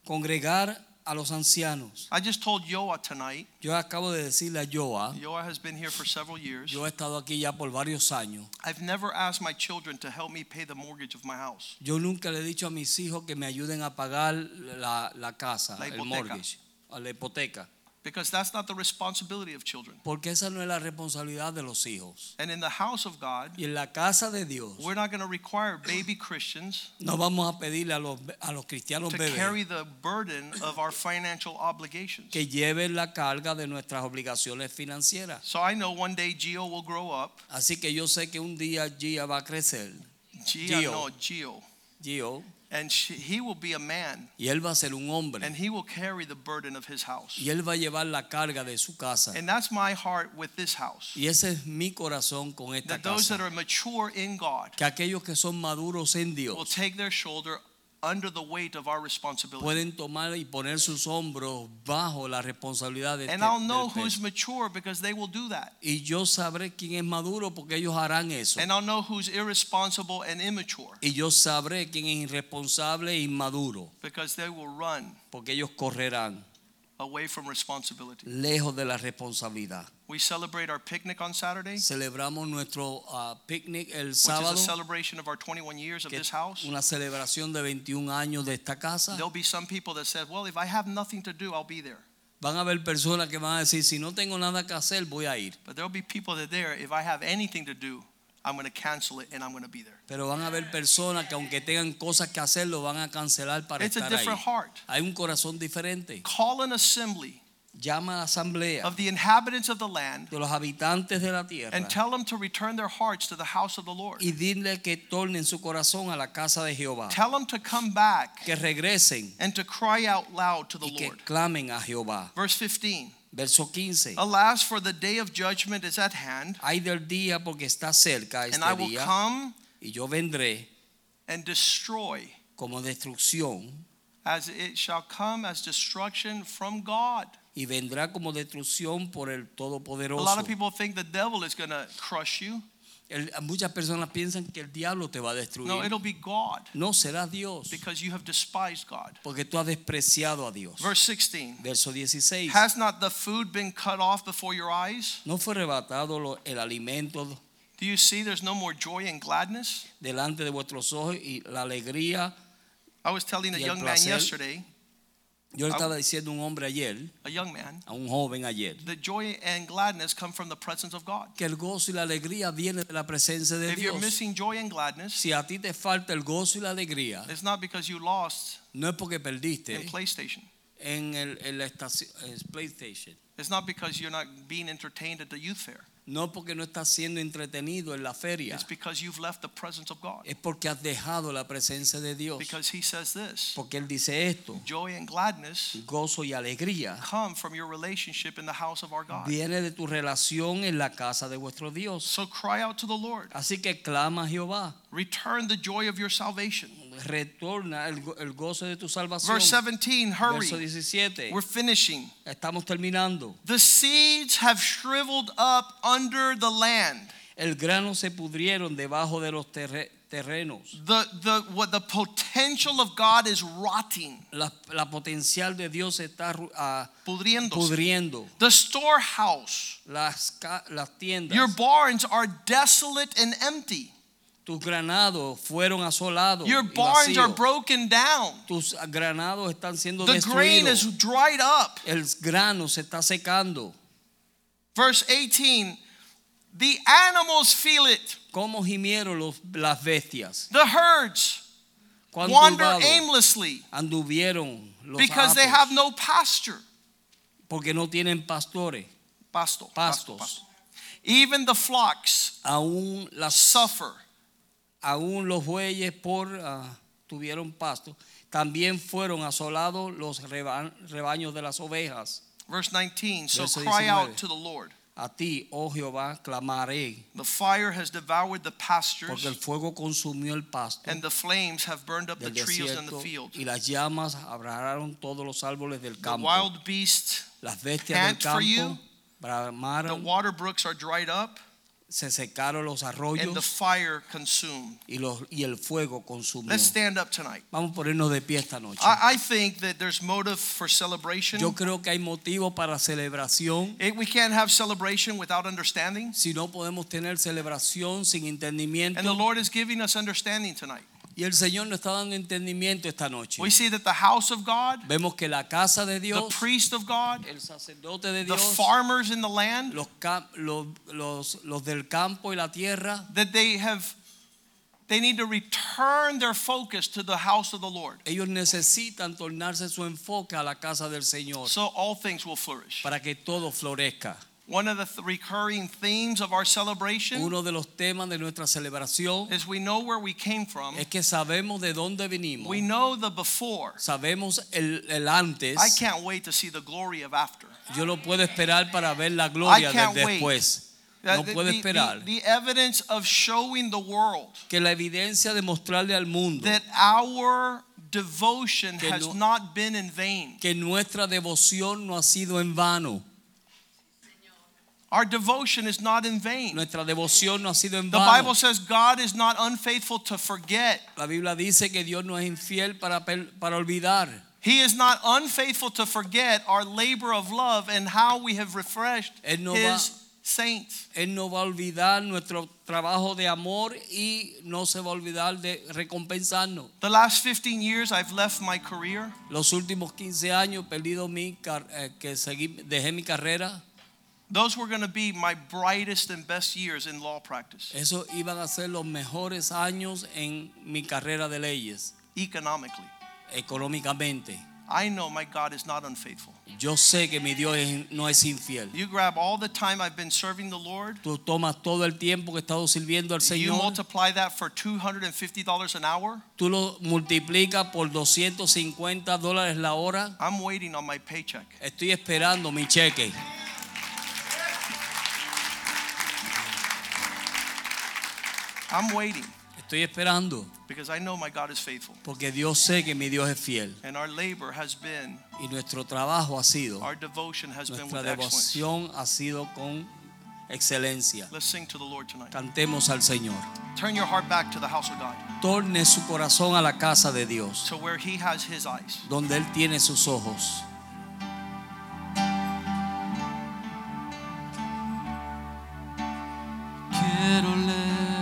Congregar a los ancianos. I just told Yoa tonight. Yo acabo de decirle a Joa, Yoa has been here for several years. yo he estado aquí ya por varios años. I've never asked my children to help me pay the mortgage of my house. Yo nunca le he dicho a mis hijos que me ayuden a pagar la, la casa, el mortgage, la hipoteca. Because that's not the responsibility of children. Porque esa no es la responsabilidad de los hijos. And in the house of God, Y en la casa de Dios, we're not going to require baby Christians no vamos a pedirle a los, a los cristianos to bebés carry the burden of our financial obligations. que lleven la carga de nuestras obligaciones financieras. So I know one day Gio will grow up. Así que yo sé que un día Gia va a crecer, Gia, Gio. no, Gio. Gio, And she, he will be a man. y él va a ser un hombre. And he will carry the burden of his house. Y él va a llevar la carga de su casa. And that's my heart with this house. Y ese es mi corazón con esta That those that are mature in God Que aquellos que son maduros en will take their shoulder under the weight of our responsibility. pueden tomar y poner sus hombros bajo la responsabilidad de And I'll know who's mature because they will do that. Y yo sabré quién es maduro porque ellos harán eso. And I'll know who's irresponsible and immature Y yo sabré quién es irresponsable e inmaduro because they will run porque ellos correrán away from responsibility. lejos de la responsabilidad. We celebrate our picnic on Saturday, Celebramos nuestro ah, picnic el sábado. which is a celebration of our 21 years of this house. una celebración de 21 años de esta casa. There'll be some people that said, "Well, if I have nothing to do, I'll be there." Van a haber personas que van a decir, si no tengo nada que hacer, voy a ir. But there'll be people that there, if I have anything to do, I'm going to cancel it and I'm going to be there. Pero van a haber personas que aunque tengan cosas que hacer, lo van a cancelar para It's a estar ahí. different heart. Hay un corazón diferente. Call an assembly Llama a la asamblea of the inhabitants of the land de los habitantes de la tierra and tell them to return their hearts to the house of the Lord. y dile que tornen su corazón a la casa de Jehová. Tell them to come back Que regresen and to cry out loud to the y que Lord. clamen a Jehová. Verse 15. Verso 15. Alas, for the day of judgment is at hand, Hay del día porque está cerca and I will día come y yo vendré and destroy, como destrucción as it shall come as destruction from God. Y vendrá como destrucción por el A lot Todopoderoso. of people think the devil is going to crush you. El- muchas personas piensan que el diablo te va a destruir. No, it'll be God No será Dios, because you have despised God. porque tú has despreciado a Dios. Verse 16. Verso 16. Has not the food been cut off before your eyes? ¿No fue arrebatado lo- el alimento Do you see there's no more joy and gladness? delante de vuestros ojos y la alegría? I was telling a young man yesterday, Yo le estaba diciendo a un hombre ayer, a young man, a un joven ayer, that joy and gladness come from the presence of God. que el gozo y la alegría vienen de la presencia de If you're Dios. missing joy and gladness, Si a ti te falta el gozo y la alegría, it's not because you lost no es porque perdiste in PlayStation. en, el, en la estación, en PlayStation. It's not because you're not being entertained at the youth fair. No porque no estás siendo entretenido en la feria. It's because you've left the presence of God. Es porque has dejado la presencia de Dios. Because he says this Porque Él dice esto. joy and gladness Gozo y alegría come from your relationship in the house of our God. viene de tu relación en la casa de vuestro Dios. So cry out to the Lord. Así que clama a Jehová. Return the joy of your salvation. Retorna el, el gozo de tu salvación. Verse 17, hurry. Verso 17. We're finishing. Estamos terminando. The seeds have shriveled up under the land. El grano se pudrieron debajo de los terre- terrenos. The, the, what the potential of God is rotting, La, la potencial de Dios está ah, pudriendo. The storehouse, Las, las tiendas, your barns are desolate and empty. Tus granados fueron asolados. Your barns are broken down. Tus granados están siendo The grain is dried up. El grano se está secando. Verse 18 The animals feel it, ¿Cómo gimieron los, las bestias? the herds wander aimlessly anduvieron los because they have no pasture. porque no tienen pastores. Pasto, pasto, Pastos. pasto. Even the flocks Aún, las, suffer. Aún los bueyes por ah, tuvieron pasto. También fueron asolados los reba- rebaños de las ovejas. Verse 19 So Verso cry 19. out to the Lord. A ti, oh Jehová, clamaré, The fire has devoured the pastures, porque el fuego consumió el pasto and the flames have burned up the trees in the field. y las llamas abrazaron todos los árboles del The campo. wild beasts, Las bestias del pant for you. campo the water brooks are dried up, se secaron los and the fire consumed. y, los, y el fuego consumió. Let's stand up tonight. Vamos a ponernos de pie esta noche. I, I think that there's motive for celebration. Yo creo que hay motivo para celebración. It- we can't have celebration without understanding. Si no podemos tener celebración sin entendimiento. And the. Lord is giving us understanding tonight. Y el Señor nos está dando entendimiento esta noche. We see that the house of God, Vemos que la casa de the Dios, priest of God, el sacerdote de the farmers in the land, los, los, los del campo y la tierra, that they have they need to return their focus to the house of the Lord. ellos necesitan tornarse su enfoque a la casa del Señor So all things will flourish. para que todo florezca. One of the th- recurring themes of our celebration Uno de los temas de nuestra celebración is we know where we came from. es que sabemos de dónde venimos. We know the before. Sabemos el, el antes. I can't wait to see the glory of after. Yo no puedo esperar para ver la gloria I can't del wait. después. Uh, No the- puedo the- esperar the- the evidence of showing the world que la evidencia de mostrarle al mundo that our devotion Que has not been in vain. que nuestra devoción no ha sido en vano. Our devotion is not in vain. Nuestra devoción no ha sido en The vano. Bible says God is not unfaithful to forget. La Biblia dice que Dios no es infiel para, para olvidar. He is not unfaithful to forget our labor of love and how we have refreshed no his va- saints. Él no va a olvidar nuestro trabajo de amor y no se va a olvidar de recompensarnos. The last 15 years I've left my career. Los últimos 15 años perdido mi eh, que seguí, dejé mi carrera. Those were going to be my brightest and best years in law practice Esos iban a ser los mejores años en mi carrera de leyes, economically. económicamente. I know my God is not unfaithful. Yo sé que mi Dios no es infiel. You grab all the time I've been serving the Lord, Tú tomas todo el tiempo que he estado sirviendo al Señor. you multiply that for $250 an hour. tú lo multiplicas por 250 dólares la hora. I'm waiting on my paycheck. Estoy esperando mi cheque. I'm waiting Estoy esperando because I know my God is faithful. porque Dios sé que mi Dios es fiel And our labor has been, y nuestro trabajo ha sido, our devotion has been nuestra with excellence. devoción ha sido con excelencia. Let's sing to the Lord tonight. Cantemos al Señor. Turn your heart back to the house of God, Torne su corazón a la casa de Dios, to where He has His eyes. donde Él tiene sus ojos. Quiero levantar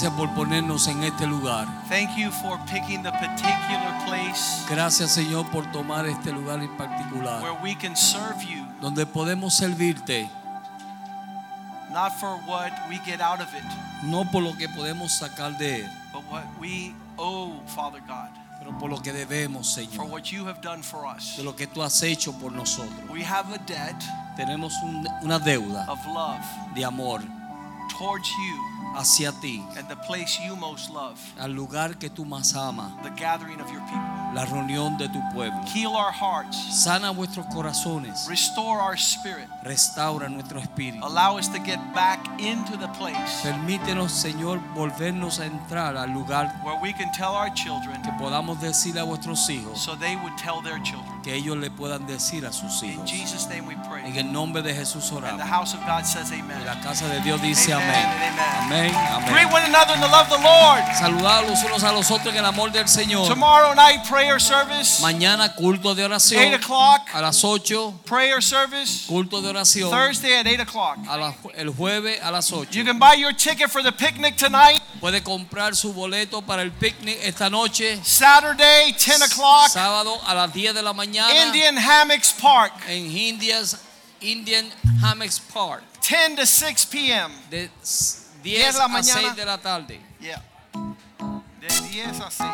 gracias por ponernos en este lugar. Thank you for picking the particular place Gracias, Señor, por tomar este lugar en particular, where we can serve you, donde podemos servirte, not for what we get out of it, no por lo que podemos sacar de él, but what we owe, Father God, pero por lo que debemos, for Señor, what you have done for us. de lo que tú has hecho por nosotros. We have a debt Tenemos un- una deuda of love de amor towards you hacia ti, and the place you most love, al lugar que tú más amas, the gathering of your people. la reunión de tu pueblo. Heal our hearts, Sana vuestros corazones, restore our spirit, restaura nuestro espíritu. allow us to get back into the place Permítenos, Señor, volvernos a entrar al lugar where we can tell our children que podamos decir a vuestros hijos, so they would tell their children. que ellos le puedan decir a sus In hijos. Jesus' name we En pray. el nombre de Jesús And the oramos. house of God says Y amen. la casa de Dios dice Amen amén. Amén, Greet one another in the love of the Lord. Saludar los unos a los otros en el amor del Señor. Tomorrow night, prayer service, Mañana culto de oración. 8 o'clock, a las 8, prayer service. culto de oración Thursday at 8 o'clock. a la- el jueves a las 8. You can buy your ticket for the picnic tonight. Puede comprar su boleto para el picnic esta noche, Saturday, 10 o'clock, sábado a las 10 de la mañana Indian Hammocks Park, en Indias, Indian Hammocks Park, 10 to 6 p.m. de 10 de la mañana. a 6 de la tarde. Yeah. De 10 a 6.